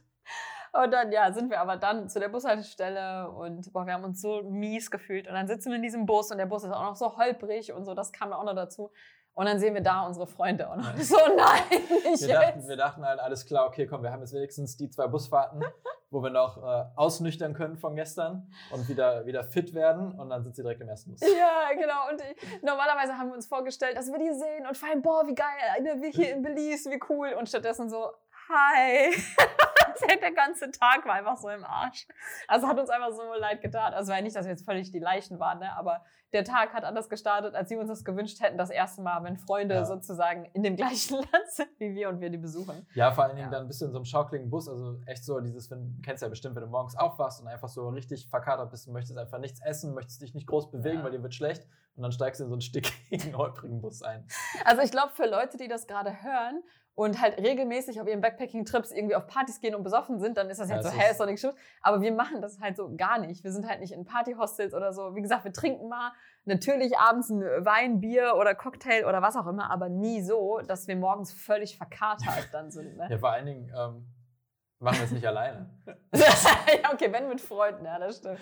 [SPEAKER 1] Und dann, ja, sind wir aber dann zu der Bushaltestelle und boah, wir haben uns so mies gefühlt. Und dann sitzen wir in diesem Bus und der Bus ist auch noch so holprig und so, das kam auch noch dazu. Und dann sehen wir da unsere Freunde und
[SPEAKER 2] Ja.
[SPEAKER 1] so, nein, nicht
[SPEAKER 2] Wir dachten, wir dachten halt, alles klar, okay, komm, wir haben jetzt wenigstens die zwei Busfahrten, wo wir noch äh, ausnüchtern können von gestern und wieder, wieder fit werden. Und dann sind sie direkt im ersten Bus.
[SPEAKER 1] Ja, genau. Und ich, normalerweise haben wir uns vorgestellt, dass wir die sehen und feiern, boah, wie geil, ne, wir hier in Belize, wie cool. Und stattdessen so, hi. der ganze Tag war einfach so im Arsch. Also hat uns einfach so leid getan. Also war ja nicht, dass wir jetzt völlig die Leichen waren, ne? aber der Tag hat anders gestartet, als sie uns das gewünscht hätten. Das erste Mal, wenn Freunde
[SPEAKER 2] Ja.
[SPEAKER 1] sozusagen in dem gleichen Land sind wie wir und wir die besuchen.
[SPEAKER 2] Ja, vor allen Dingen
[SPEAKER 1] Ja.
[SPEAKER 2] dann bist du in so einem schaukligen Bus, also echt so dieses, wenn, du kennst ja bestimmt, wenn du morgens aufwachst und einfach so richtig verkatert bist, möchtest einfach nichts essen, möchtest dich nicht groß bewegen,
[SPEAKER 1] Ja.
[SPEAKER 2] weil dir wird schlecht und dann steigst du in so einen stickigen, holprigen Bus ein.
[SPEAKER 1] Also ich glaube, für Leute, die das gerade hören und halt regelmäßig auf ihren Backpacking-Trips irgendwie auf Partys gehen und besoffen sind, dann ist das
[SPEAKER 2] Ja,
[SPEAKER 1] jetzt so, hä,
[SPEAKER 2] ist-
[SPEAKER 1] ist doch nichts Schlimmes. Aber wir machen das halt so gar nicht. Wir sind halt nicht in Partyhostels oder so. Wie gesagt, wir trinken mal natürlich abends ein Wein, Bier oder Cocktail oder was auch immer, aber nie so, dass wir morgens völlig verkatert dann sind. Ne?
[SPEAKER 2] Ja, vor allen Dingen ähm, machen wir es nicht alleine.
[SPEAKER 1] ja, okay, wenn mit Freunden, ja, das stimmt.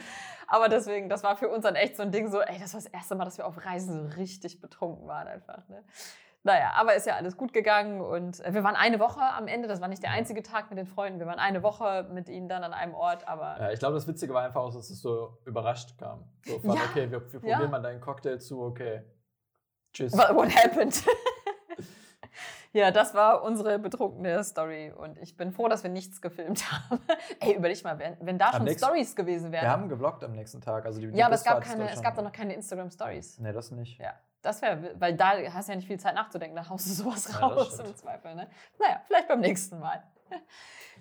[SPEAKER 1] Aber deswegen, das war für uns dann echt so ein Ding, so, ey, das war das erste Mal, dass wir auf Reisen so richtig betrunken waren einfach. Ne? Naja, aber ist ja alles gut gegangen und äh, wir waren eine Woche am Ende, das war nicht der einzige Tag mit den Freunden, wir waren eine Woche mit ihnen dann an einem Ort, aber
[SPEAKER 2] Ja, ich glaube, das Witzige war einfach auch, dass es so überrascht kam. So von,
[SPEAKER 1] Ja.
[SPEAKER 2] okay, wir, wir
[SPEAKER 1] Ja.
[SPEAKER 2] probieren mal deinen Cocktail zu, okay. Tschüss.
[SPEAKER 1] what, what happened? ja, das war unsere betrunkene Story und ich bin froh, dass wir nichts gefilmt haben. ey, überleg mal, wenn, wenn da
[SPEAKER 2] Am
[SPEAKER 1] schon
[SPEAKER 2] nächsten-
[SPEAKER 1] Stories gewesen
[SPEAKER 2] Wir
[SPEAKER 1] wären.
[SPEAKER 2] haben gevloggt am nächsten Tag. Also die, die
[SPEAKER 1] ja, aber es gab, keine, es gab doch noch keine Instagram-Stories.
[SPEAKER 2] Nee, das nicht.
[SPEAKER 1] Ja, das wäre, weil da hast du ja nicht viel Zeit nachzudenken, da haust du sowas
[SPEAKER 2] Ja,
[SPEAKER 1] raus
[SPEAKER 2] stimmt.
[SPEAKER 1] im Zweifel. Ne? Naja, vielleicht beim nächsten Mal.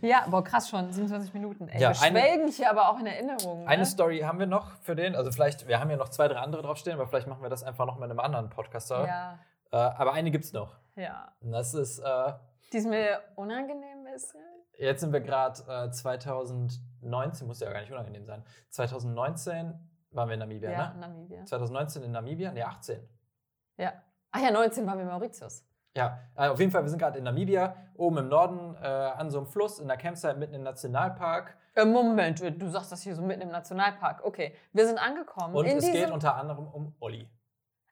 [SPEAKER 1] Ja, boah, krass schon, 27 Minuten. Ey,
[SPEAKER 2] Ja,
[SPEAKER 1] wir schwelgen hier aber auch in Erinnerungen.
[SPEAKER 2] Eine
[SPEAKER 1] ne?
[SPEAKER 2] Story haben wir noch für den. Also vielleicht, wir haben ja noch zwei, drei andere draufstehen, aber vielleicht machen wir das einfach noch mit einem anderen Podcaster.
[SPEAKER 1] Ja,
[SPEAKER 2] Äh, aber eine gibt's noch.
[SPEAKER 1] ja.
[SPEAKER 2] Und das ist, äh,
[SPEAKER 1] Die ist mir unangenehm bisschen.
[SPEAKER 2] jetzt sind wir gerade äh, 2019, muss ja gar nicht unangenehm sein. 2019 waren wir in Namibia,
[SPEAKER 1] Ja,
[SPEAKER 2] ne?
[SPEAKER 1] Namibia.
[SPEAKER 2] 2019 in Namibia? Ne, 18.
[SPEAKER 1] Ja. Ach ja, 19 waren wir in Mauritius.
[SPEAKER 2] Ja, äh, auf jeden Fall, wir sind gerade in Namibia, oben im Norden, äh, an so einem Fluss, in der Campsite, mitten im Nationalpark.
[SPEAKER 1] Äh, Moment, du sagst das hier so mitten im Nationalpark. Okay, wir sind angekommen.
[SPEAKER 2] Und es geht unter anderem um Olli.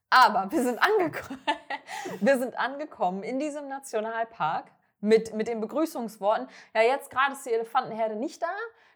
[SPEAKER 1] Aber wir sind angekommen. Wir sind angekommen in diesem Nationalpark mit, mit den Begrüßungsworten. Ja, jetzt gerade ist die Elefantenherde nicht da.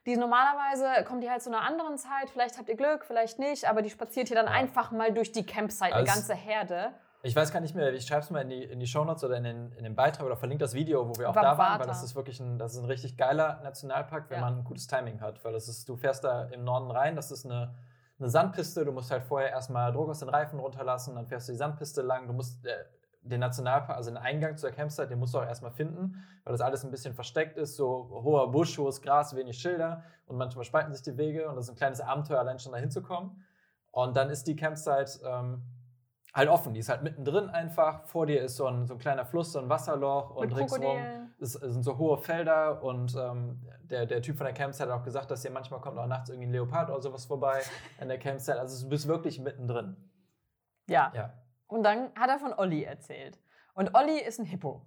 [SPEAKER 1] Die normalerweise kommt die halt zu einer anderen Zeit. Vielleicht habt ihr Glück, vielleicht nicht. Aber die spaziert hier dann
[SPEAKER 2] Ja.
[SPEAKER 1] einfach mal durch die Campsite, eine
[SPEAKER 2] Also es-
[SPEAKER 1] ganze Herde.
[SPEAKER 2] Ich weiß gar nicht mehr, ich schreibe es mal in die, in die Shownotes oder in den, in den Beitrag oder verlinke das Video, wo wir auch da waren, weil das ist wirklich ein, das ist ein richtig geiler Nationalpark, wenn
[SPEAKER 1] Ja.
[SPEAKER 2] man ein gutes Timing hat. Weil das ist, du fährst da im Norden rein, das ist eine, eine Sandpiste, du musst halt vorher erstmal Druck aus den Reifen runterlassen, dann fährst du die Sandpiste lang, du musst äh, den Nationalpark, also den Eingang zur Campsite, den musst du auch erstmal finden, weil das alles ein bisschen versteckt ist, so hoher Busch, hohes Gras, wenig Schilder und manchmal spalten sich die Wege und das ist ein kleines Abenteuer, allein schon da hinzukommen. Und dann ist die Campsite ähm, halt offen, die ist halt mittendrin einfach, vor dir ist so ein, so ein kleiner Fluss, so ein Wasserloch und
[SPEAKER 1] mit
[SPEAKER 2] ringsrum
[SPEAKER 1] Krokodilen.
[SPEAKER 2] es sind so hohe Felder und ähm, der, der Typ von der Campsite hat auch gesagt, dass hier manchmal kommt auch nachts irgendwie ein Leopard oder sowas vorbei an der Campsite. Also du bist wirklich mittendrin.
[SPEAKER 1] Ja.
[SPEAKER 2] Ja.
[SPEAKER 1] Und dann hat er von Olli erzählt. Und Olli ist ein Hippo.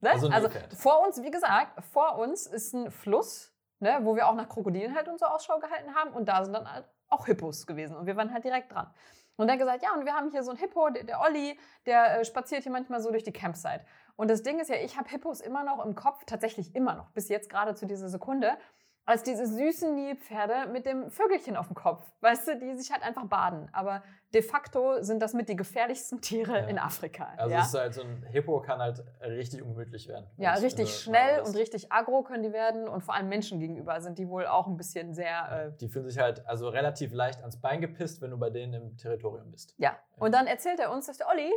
[SPEAKER 1] Ne?
[SPEAKER 2] Also ein
[SPEAKER 1] also vor uns, wie gesagt, vor uns ist ein Fluss, ne, wo wir auch nach Krokodilen halt und so Ausschau gehalten haben. Und da sind dann halt auch Hippos gewesen. Und wir waren halt direkt dran. Und er hat gesagt, ja, und wir haben hier so einen Hippo, der, der Olli, der äh, spaziert hier manchmal so durch die Campsite. Und das Ding ist ja, ich habe Hippos immer noch im Kopf, tatsächlich immer noch, bis jetzt gerade zu dieser Sekunde, als diese süßen Nilpferde mit dem Vögelchen auf dem Kopf, weißt du, die sich halt einfach baden. Aber de facto sind das mit die gefährlichsten Tiere
[SPEAKER 2] Ja.
[SPEAKER 1] in Afrika.
[SPEAKER 2] Also
[SPEAKER 1] ja?
[SPEAKER 2] es ist halt so ein Hippo kann halt richtig ungemütlich werden.
[SPEAKER 1] Ja, richtig schnell und richtig aggro können die werden und vor allem Menschen gegenüber sind die wohl auch ein bisschen sehr. Äh,
[SPEAKER 2] Die fühlen sich halt also relativ leicht ans Bein gepisst, wenn du bei denen im Territorium bist.
[SPEAKER 1] ja. Und dann erzählt er uns, dass der Olli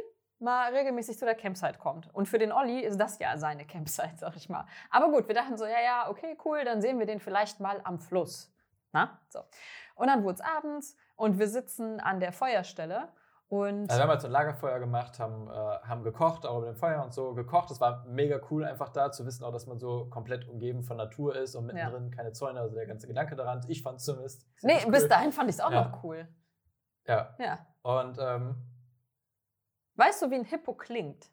[SPEAKER 1] mal regelmäßig zu der Campsite kommt. Und für den Olli ist das ja seine Campsite, sag ich mal. Aber gut, wir dachten so, ja, ja, okay, cool, dann sehen wir den vielleicht mal am Fluss. Na, so. Und dann wurde es abends und wir sitzen an der Feuerstelle und
[SPEAKER 2] Also wir haben halt so ein Lagerfeuer gemacht, haben, äh, haben gekocht, auch mit dem Feuer und so gekocht. Das war mega cool, einfach da zu wissen, auch, dass man so komplett umgeben von Natur ist und mittendrin keine Zäune, also der ganze Gedanke daran. Ich fand es zumindest.
[SPEAKER 1] nee,
[SPEAKER 2] ziemlich
[SPEAKER 1] bis
[SPEAKER 2] cool.
[SPEAKER 1] dahin fand ich es auch
[SPEAKER 2] Ja.
[SPEAKER 1] noch cool.
[SPEAKER 2] Ja.
[SPEAKER 1] Ja.
[SPEAKER 2] Und ähm,
[SPEAKER 1] Weißt du, wie ein Hippo klingt?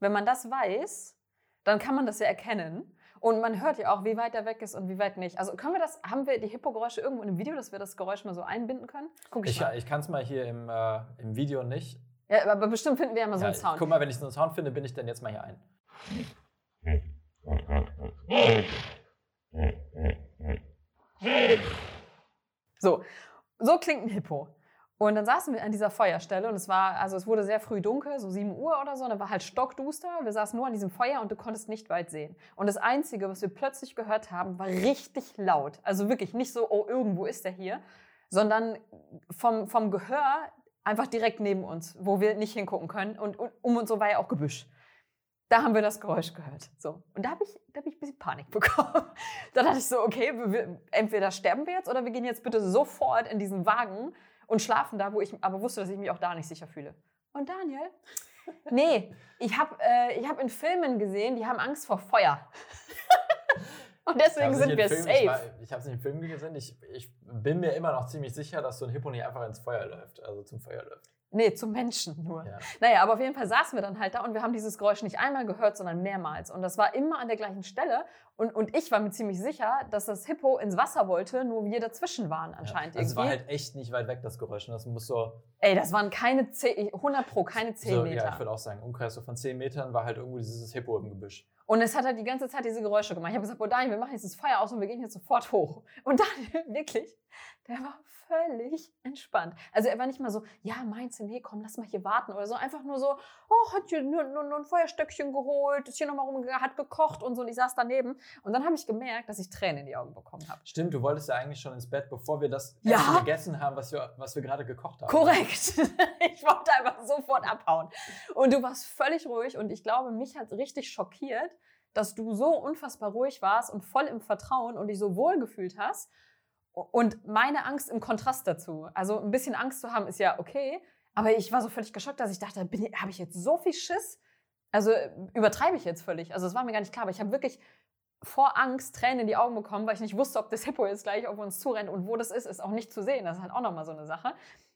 [SPEAKER 1] Wenn man das weiß, dann kann man das ja erkennen. Und man hört ja auch, wie weit er weg ist und wie weit nicht. Also können wir das, haben wir die Hippo-Geräusche irgendwo in einem Video, dass wir das Geräusch mal so einbinden können? Guck ich,
[SPEAKER 2] ich,
[SPEAKER 1] mal.
[SPEAKER 2] ich kann es mal hier im, äh, im Video nicht.
[SPEAKER 1] Ja, aber bestimmt finden wir ja mal so
[SPEAKER 2] Ja,
[SPEAKER 1] einen Sound.
[SPEAKER 2] Guck mal, wenn ich so einen Sound finde, bin ich dann jetzt mal hier ein.
[SPEAKER 1] So, so klingt ein Hippo. Und dann saßen wir an dieser Feuerstelle und es war, also es wurde sehr früh dunkel, so 7 Uhr oder so, und dann war halt stockduster. Wir saßen nur an diesem Feuer und du konntest nicht weit sehen. Und das Einzige, was wir plötzlich gehört haben, war richtig laut. Also wirklich nicht so, oh, irgendwo ist er hier, sondern vom, vom Gehör einfach direkt neben uns, wo wir nicht hingucken können. Und, und um uns so war ja auch Gebüsch. Da haben wir das Geräusch gehört. So. Und da habe ich, hab ich ein bisschen Panik bekommen. da dachte ich so, okay, wir, entweder sterben wir jetzt oder wir gehen jetzt bitte sofort in diesen Wagen und schlafen da, wo ich aber wusste, dass ich mich auch da nicht sicher fühle. Und Daniel? Nee, ich habe äh, ich hab in Filmen gesehen, die haben Angst vor Feuer. und deswegen
[SPEAKER 2] hab's
[SPEAKER 1] sind wir
[SPEAKER 2] Film,
[SPEAKER 1] safe.
[SPEAKER 2] Ich, war- ich habe es nicht im Film gesehen. Ich, ich bin mir immer noch ziemlich sicher, dass so ein Hippo nicht einfach ins Feuer läuft, also zum Feuer läuft.
[SPEAKER 1] Nee, zum Menschen nur.
[SPEAKER 2] Ja.
[SPEAKER 1] Naja, aber auf jeden Fall saßen wir dann halt da und wir haben dieses Geräusch nicht einmal gehört, sondern mehrmals. Und das war immer an der gleichen Stelle. Und, und ich war mir ziemlich sicher, dass das Hippo ins Wasser wollte, nur wir dazwischen waren anscheinend
[SPEAKER 2] Ja. Also es war halt echt nicht weit weg, das Geräusch. Und das muss so,
[SPEAKER 1] Ey, das waren keine 10, 100 pro, keine 10
[SPEAKER 2] so
[SPEAKER 1] Meter.
[SPEAKER 2] ja, ich würde auch sagen, Umkreis so von 10 Metern war halt irgendwo dieses Hippo im Gebüsch.
[SPEAKER 1] Und es hat halt die ganze Zeit diese Geräusche gemacht. Ich habe gesagt, boah, Daniel, wir machen jetzt das Feuer aus und wir gehen jetzt sofort hoch. Und Daniel, wirklich, der war völlig entspannt. Also er war nicht mal so, ja, meinst du, nee, komm, lass mal hier warten oder so. Einfach nur so, oh, hat hier nur, nur, nur ein Feuerstöckchen geholt, ist hier nochmal rumgegangen, hat gekocht und so. Und ich saß daneben. Und dann habe ich gemerkt, dass ich Tränen in die Augen bekommen habe.
[SPEAKER 2] Stimmt, du wolltest ja eigentlich schon ins Bett, bevor wir das
[SPEAKER 1] Ja.
[SPEAKER 2] Essen gegessen haben, was wir, was wir gerade gekocht haben.
[SPEAKER 1] Korrekt. Ich wollte einfach sofort abhauen. Und du warst völlig ruhig und ich glaube, mich hat richtig schockiert, dass du so unfassbar ruhig warst und voll im Vertrauen und dich so wohl gefühlt hast. Und meine Angst im Kontrast dazu. Also ein bisschen Angst zu haben ist ja okay, aber ich war so völlig geschockt, dass ich dachte, habe ich jetzt so viel Schiss? Also übertreibe ich jetzt völlig. Also es war mir gar nicht klar, aber ich habe wirklich vor Angst Tränen in die Augen bekommen, weil ich nicht wusste, ob das Hippo jetzt gleich auf uns zurennt und wo das ist, ist auch nicht zu sehen. Das ist halt auch nochmal so eine Sache.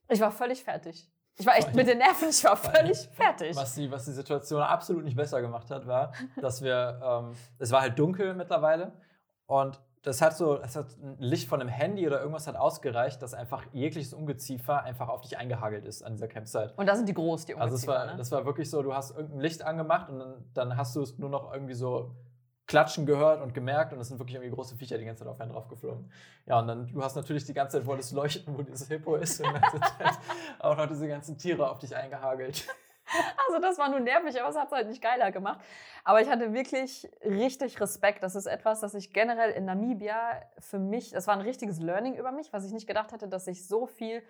[SPEAKER 1] Ich war völlig fertig. Ich war echt mit den Nerven, ich war völlig fertig.
[SPEAKER 2] Was die, was die Situation absolut nicht besser gemacht hat, war, dass wir, ähm, es war halt dunkel mittlerweile und das hat so, das hat ein Licht von einem Handy oder irgendwas hat ausgereicht, dass einfach jegliches Ungeziefer einfach auf dich eingehagelt ist an dieser Campsite.
[SPEAKER 1] Und da sind die groß, die
[SPEAKER 2] Also es
[SPEAKER 1] Ungeziefer,
[SPEAKER 2] war,
[SPEAKER 1] ne?
[SPEAKER 2] das war wirklich so, du hast irgendein Licht angemacht und dann, dann hast du es nur noch irgendwie so klatschen gehört und gemerkt und es sind wirklich irgendwie große Viecher die ganze Zeit auf einen drauf geflogen. Ja, und dann, du hast natürlich die ganze Zeit wolltest leuchten, wo dieses Hippo ist und die ganze Zeit auch noch diese ganzen Tiere auf dich eingehagelt.
[SPEAKER 1] Also das war nur nervig, aber es hat es halt nicht geiler gemacht. Aber ich hatte wirklich richtig Respekt. Das ist etwas, das ich generell in Namibia für mich, das war ein richtiges Learning über mich, was ich nicht gedacht hatte, dass ich so viel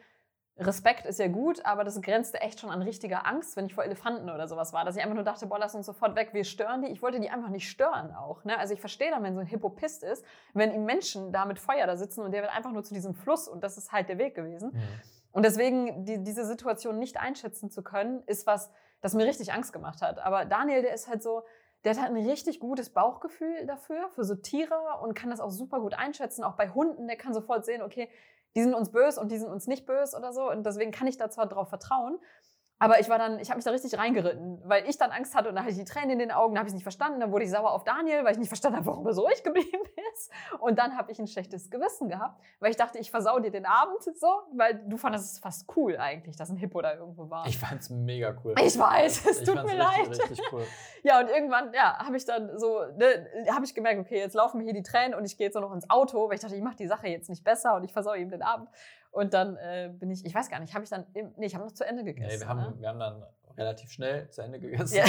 [SPEAKER 1] Respekt ist ja gut, aber das grenzte echt schon an richtiger Angst, wenn ich vor Elefanten oder sowas war, dass ich einfach nur dachte, boah, lass uns sofort weg, wir stören die. Ich wollte die einfach nicht stören auch. Ne? Also ich verstehe dann, wenn so ein Hippo pisst ist, wenn ihm Menschen da mit Feuer da sitzen und der wird einfach nur zu diesem Fluss und das ist halt der Weg gewesen. Und deswegen die, diese Situation nicht einschätzen zu können, ist was, das mir richtig Angst gemacht hat. Aber Daniel, der ist halt so, der hat halt ein richtig gutes Bauchgefühl dafür, für so Tiere und kann das auch super gut einschätzen. Auch bei Hunden, der kann sofort sehen, okay, die sind uns böse und die sind uns nicht böse oder so. Und deswegen kann ich da zwar drauf vertrauen. Aber ich war dann, ich habe mich da richtig reingeritten, weil ich dann Angst hatte und dann hatte ich die Tränen in den Augen, dann habe ich es nicht verstanden, dann wurde ich sauer auf Daniel, weil ich nicht verstanden habe, warum er so ruhig geblieben ist. Und dann habe ich ein schlechtes Gewissen gehabt, weil ich dachte, ich versau dir den Abend so, weil du fandest es fast cool eigentlich, dass ein Hippo da irgendwo war.
[SPEAKER 2] Ich fand es mega cool.
[SPEAKER 1] Ich weiß, es
[SPEAKER 2] Ich
[SPEAKER 1] tut mir
[SPEAKER 2] richtig,
[SPEAKER 1] leid.
[SPEAKER 2] Richtig cool.
[SPEAKER 1] Ja, und irgendwann, ja, habe ich dann so, ne, habe ich gemerkt, okay, jetzt laufen mir hier die Tränen und ich gehe jetzt nur noch ins Auto, weil ich dachte, ich mache die Sache jetzt nicht besser und ich versau ihm den Abend. Und dann äh, bin ich, ich weiß gar nicht, habe ich dann, im, nee, ich habe noch zu Ende gegessen.
[SPEAKER 2] Nee, wir, haben,
[SPEAKER 1] ne?
[SPEAKER 2] wir haben dann relativ schnell zu Ende gegessen
[SPEAKER 1] Ja.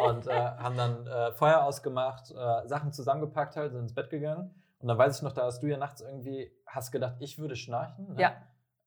[SPEAKER 2] und äh, haben dann äh, Feuer ausgemacht, äh, Sachen zusammengepackt, halt, sind ins Bett gegangen. Und dann weiß ich noch, da hast du ja nachts irgendwie, hast gedacht, ich würde schnarchen. Ne?
[SPEAKER 1] Ja.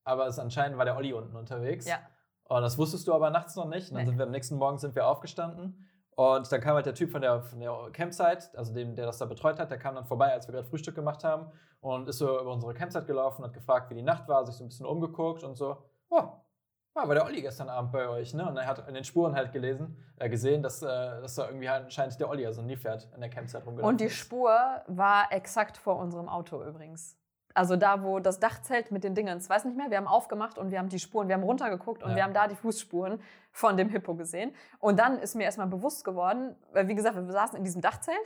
[SPEAKER 2] Aber es anscheinend war der Olli unten unterwegs.
[SPEAKER 1] Ja.
[SPEAKER 2] Und das wusstest du aber nachts noch nicht. Und dann
[SPEAKER 1] Nee.
[SPEAKER 2] sind wir am nächsten Morgen sind wir aufgestanden. Und dann kam halt der Typ von der, von der Campsite, also dem, der das da betreut hat, der kam dann vorbei, als wir gerade Frühstück gemacht haben und ist so über unsere Campsite gelaufen, hat gefragt, wie die Nacht war, sich so ein bisschen umgeguckt und so, oh, ah, war der Olli gestern Abend bei euch, ne? Und er hat in den Spuren halt gelesen, äh, gesehen, dass, äh, dass da irgendwie halt anscheinend der Olli, also ein Nilpferd, in der Campsite rumgelaufen
[SPEAKER 1] Und die. Spur war exakt vor unserem Auto übrigens. Also da, wo das Dachzelt mit den Dingens, weiß nicht mehr, wir haben aufgemacht und wir haben die Spuren, wir haben runtergeguckt und
[SPEAKER 2] Ja.
[SPEAKER 1] wir haben da die Fußspuren von dem Hippo gesehen. Und dann ist mir erstmal bewusst geworden, weil wie gesagt, wir saßen in diesem Dachzelt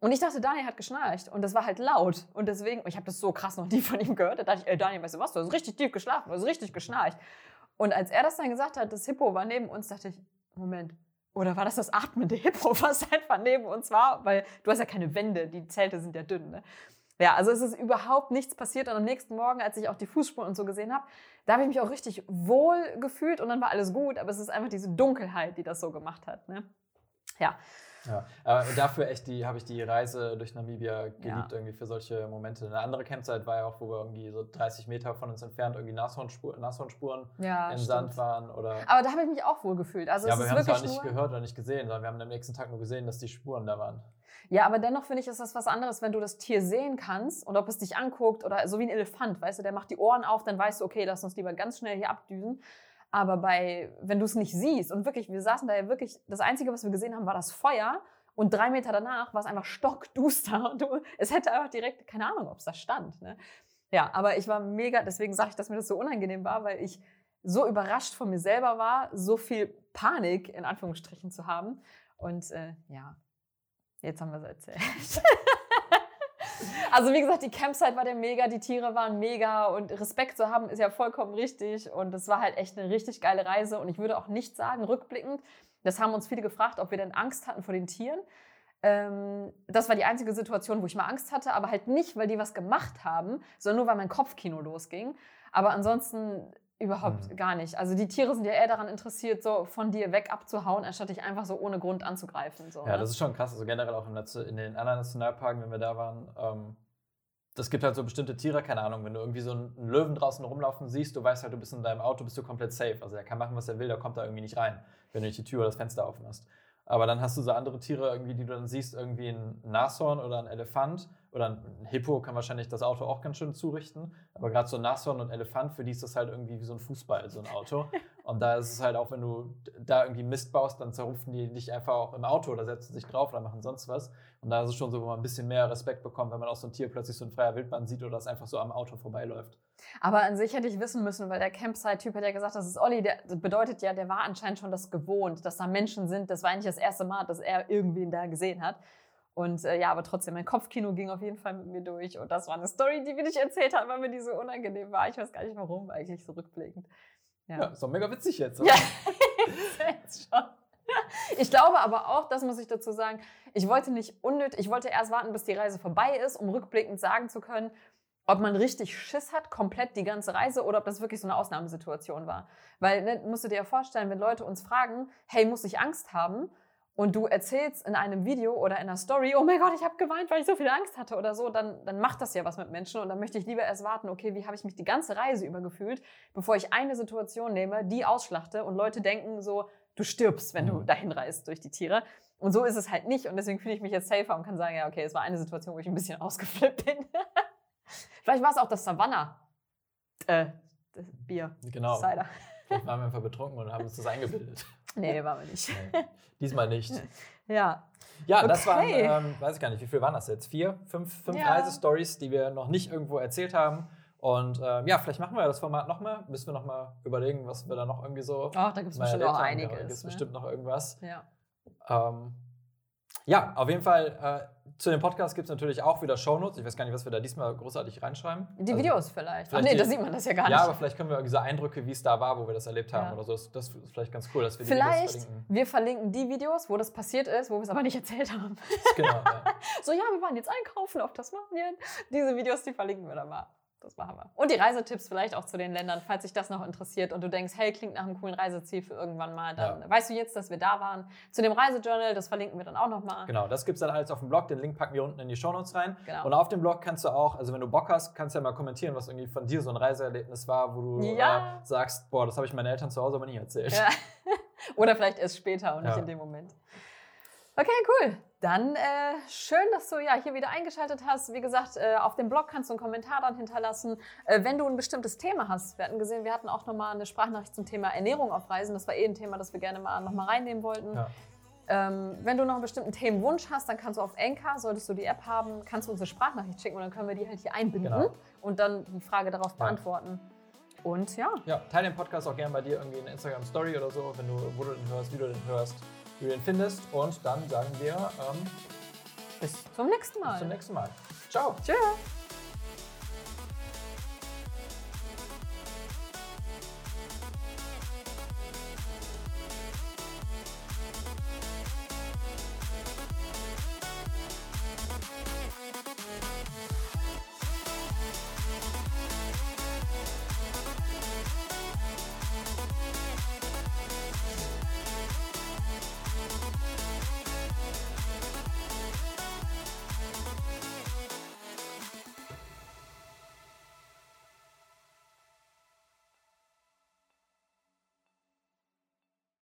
[SPEAKER 1] und ich dachte, Daniel hat geschnarcht und das war halt laut. Und deswegen, ich habe das so krass noch nie von ihm gehört, da dachte ich, ey Daniel, weißt du was, du hast richtig tief geschlafen, du hast richtig geschnarcht. Und als er das dann gesagt hat, das Hippo war neben uns, dachte ich, Moment, oder war das das atmende Hippo, was einfach neben uns war? Weil du hast ja keine Wände, die Zelte sind ja dünn. Ne? Ja, also es ist überhaupt nichts passiert. Und am nächsten Morgen, als ich auch die Fußspuren und so gesehen habe, da habe ich mich auch richtig wohl gefühlt und dann war alles gut. Aber es ist einfach diese Dunkelheit, die das so gemacht hat. Ne? Ja,
[SPEAKER 2] Ja, aber dafür echt die, habe ich die Reise durch Namibia geliebt,
[SPEAKER 1] Ja.
[SPEAKER 2] irgendwie für solche Momente. Eine andere Campsite war ja auch, wo wir irgendwie so 30 Meter von uns entfernt irgendwie Nashornspur, Nashornspuren
[SPEAKER 1] ja
[SPEAKER 2] im
[SPEAKER 1] stimmt.
[SPEAKER 2] Sand waren. Oder
[SPEAKER 1] Aber da habe ich mich auch wohl gefühlt. Also
[SPEAKER 2] ja,
[SPEAKER 1] es
[SPEAKER 2] aber wir haben es auch
[SPEAKER 1] wirklich
[SPEAKER 2] nicht gehört oder nicht gesehen, sondern wir haben am nächsten Tag nur gesehen, dass die Spuren da waren.
[SPEAKER 1] Ja, aber dennoch finde ich, ist das was anderes, wenn du das Tier sehen kannst und ob es dich anguckt oder so wie ein Elefant, weißt du, der macht die Ohren auf, dann weißt du, okay, lass uns lieber ganz schnell hier abdüsen. Aber bei, wenn du es nicht siehst und wirklich, wir saßen da ja wirklich, das Einzige, was wir gesehen haben, war das Feuer und drei Meter danach war es einfach stockduster und du, es hätte einfach direkt, keine Ahnung, ob es da stand. Ne? Ja, aber ich war mega, deswegen sage ich, dass mir das so unangenehm war, weil ich so überrascht von mir selber war, so viel Panik in Anführungsstrichen zu haben. Und äh, ja, Jetzt haben wir es erzählt. also wie gesagt, die Campsite war der mega, die Tiere waren mega und Respekt zu haben ist ja vollkommen richtig und es war halt echt eine richtig geile Reise und ich würde auch nicht sagen, rückblickend, das haben uns viele gefragt, ob wir denn Angst hatten vor den Tieren. Ähm, das war die einzige Situation, wo ich mal Angst hatte, aber halt nicht, weil die was gemacht haben, sondern nur, weil mein Kopfkino losging. Aber ansonsten überhaupt
[SPEAKER 2] Mhm.
[SPEAKER 1] gar nicht. Also die Tiere sind ja eher daran interessiert, so von dir weg abzuhauen, anstatt dich einfach so ohne Grund anzugreifen. So,
[SPEAKER 2] Ja,
[SPEAKER 1] ne?
[SPEAKER 2] das ist schon krass. Also generell auch in, den anderen Nationalparken, wenn wir da waren, ähm, das gibt halt so bestimmte Tiere, keine Ahnung, wenn du irgendwie so einen Löwen draußen rumlaufen siehst, du weißt halt, du bist in deinem Auto, bist du komplett safe. Also er kann machen, was er will, der kommt da irgendwie nicht rein, wenn du nicht die Tür oder das Fenster offen hast. Aber dann hast du so andere Tiere irgendwie, die du dann siehst, irgendwie ein Nashorn oder ein Elefant oder ein Hippo kann wahrscheinlich das Auto auch ganz schön zurichten. Aber gerade so ein Nashorn und Elefant, für die ist das halt irgendwie wie so ein Fußball, so ein Auto. Und da ist es halt auch, wenn du da irgendwie Mist baust, dann zerrufen die dich einfach auch im Auto oder setzen sich drauf oder machen sonst was. Und da ist es schon so, wo man ein bisschen mehr Respekt bekommt, wenn man auch so ein Tier plötzlich so in freier Wildbahn sieht oder das einfach so am Auto vorbeiläuft.
[SPEAKER 1] Aber an sich hätte ich wissen müssen, weil der Campsite-Typ hat ja gesagt, das ist Olli, der bedeutet ja, der war anscheinend schon das gewohnt, dass da Menschen sind. Das war eigentlich das erste Mal, dass er irgendwen da gesehen hat. Und äh, ja, aber trotzdem, mein Kopfkino ging auf jeden Fall mit mir durch. Und das war eine Story, die wir nicht erzählt haben, weil mir die so unangenehm war. Ich weiß gar nicht warum, eigentlich so rückblickend.
[SPEAKER 2] Ja, ist doch mega witzig jetzt.
[SPEAKER 1] Ja, jetzt schon. Ich glaube aber auch, das muss ich dazu sagen, ich wollte nicht unnötig, ich wollte erst warten, bis die Reise vorbei ist, um rückblickend sagen zu können, ob man richtig Schiss hat, komplett die ganze Reise, oder ob das wirklich so eine Ausnahmesituation war. Weil, ne, musst du dir ja vorstellen, wenn Leute uns fragen, hey, muss ich Angst haben? Und du erzählst in einem Video oder in einer Story, oh mein Gott, ich habe geweint, weil ich so viel Angst hatte oder so, dann, dann macht das ja was mit Menschen. Und dann möchte ich lieber erst warten, okay, wie habe ich mich die ganze Reise über gefühlt, bevor ich eine Situation nehme, die ausschlachte und Leute denken so, du stirbst, wenn du
[SPEAKER 2] Mhm.
[SPEAKER 1] dahin reist durch die Tiere. Und so ist es halt nicht. Und deswegen fühle ich mich jetzt safer und kann sagen, ja, okay, es war eine Situation, wo ich ein bisschen ausgeflippt bin. Vielleicht war es auch das Savannah. Äh, das Bier.
[SPEAKER 2] Genau.
[SPEAKER 1] Cider.
[SPEAKER 2] Vielleicht waren wir einfach betrunken und haben uns das eingebildet.
[SPEAKER 1] Nee, war wir nicht.
[SPEAKER 2] Nee, diesmal nicht.
[SPEAKER 1] Ja.
[SPEAKER 2] Ja, das waren,
[SPEAKER 1] Okay.
[SPEAKER 2] ähm, weiß ich gar nicht, wie viel waren das jetzt? Vier, fünf, fünf
[SPEAKER 1] Ja.
[SPEAKER 2] Reisestories, die wir noch nicht irgendwo erzählt haben. Und ähm, ja, vielleicht machen wir das Format nochmal. Müssen wir nochmal überlegen, was wir da noch irgendwie so.
[SPEAKER 1] Ach, da gibt es bestimmt auch
[SPEAKER 2] haben. Da
[SPEAKER 1] einiges.
[SPEAKER 2] gibt's
[SPEAKER 1] ne?
[SPEAKER 2] bestimmt noch irgendwas.
[SPEAKER 1] Ja.
[SPEAKER 2] Ähm, ja, auf jeden Fall. Äh, zu dem Podcast gibt es natürlich auch wieder Shownotes. Ich weiß gar nicht, was wir da diesmal großartig reinschreiben.
[SPEAKER 1] Die
[SPEAKER 2] Also-
[SPEAKER 1] Videos vielleicht. Ach
[SPEAKER 2] vielleicht
[SPEAKER 1] nee,
[SPEAKER 2] die-
[SPEAKER 1] da sieht man das ja gar
[SPEAKER 2] Ja,
[SPEAKER 1] nicht.
[SPEAKER 2] aber vielleicht können wir so Eindrücke, wie es da war, wo wir das erlebt haben
[SPEAKER 1] Ja.
[SPEAKER 2] oder so. Das, das ist vielleicht ganz cool, dass wir die Videos
[SPEAKER 1] Vielleicht,
[SPEAKER 2] verlinken.
[SPEAKER 1] wir verlinken die Videos, wo das passiert ist, wo wir es aber nicht erzählt haben.
[SPEAKER 2] Genau, ja.
[SPEAKER 1] So, ja, wir waren jetzt einkaufen auf Tasmanien. Diese Videos, die verlinken wir dann mal. Das machen wir. Und die Reisetipps vielleicht auch zu den Ländern, falls dich das noch interessiert und du denkst, hey, klingt nach einem coolen Reiseziel für irgendwann mal, dann weißt du jetzt, dass wir da waren. Zu dem Reisejournal, das verlinken wir dann auch nochmal.
[SPEAKER 2] Genau, das gibt es dann alles auf dem Blog. Den Link packen wir unten in die Shownotes rein.
[SPEAKER 1] Genau.
[SPEAKER 2] Und auf dem Blog kannst du auch, also wenn du Bock hast, kannst du ja mal kommentieren, was irgendwie von dir so ein Reiseerlebnis war, wo du
[SPEAKER 1] Ja.
[SPEAKER 2] äh, sagst, boah, das habe ich meinen Eltern zu Hause aber nie erzählt.
[SPEAKER 1] Ja. Oder vielleicht erst später und nicht
[SPEAKER 2] Ja.
[SPEAKER 1] in dem Moment. Okay, cool. Dann äh, schön, dass du ja hier wieder eingeschaltet hast. Wie gesagt, äh, auf dem Blog kannst du einen Kommentar dann hinterlassen. Äh, wenn du ein bestimmtes Thema hast. Wir hatten gesehen, wir hatten auch nochmal eine Sprachnachricht zum Thema Ernährung auf Reisen. Das war eh ein Thema, das wir gerne mal nochmal reinnehmen wollten.
[SPEAKER 2] Ja.
[SPEAKER 1] Ähm, wenn du noch einen bestimmten Themenwunsch hast, dann kannst du auf Enka, solltest du die App haben, kannst du unsere Sprachnachricht schicken und dann können wir die halt hier einbinden
[SPEAKER 2] Genau.
[SPEAKER 1] und dann die Frage darauf
[SPEAKER 2] Ja.
[SPEAKER 1] beantworten. Und ja,
[SPEAKER 2] Ja, teile den Podcast auch gerne bei dir irgendwie in Instagram Story oder so, wenn du, wo du den hörst, wie du den hörst, wie du den findest. Und dann sagen wir ähm,
[SPEAKER 1] bis zum nächsten Mal.
[SPEAKER 2] bis zum nächsten Mal. Ciao.
[SPEAKER 1] Tschüss.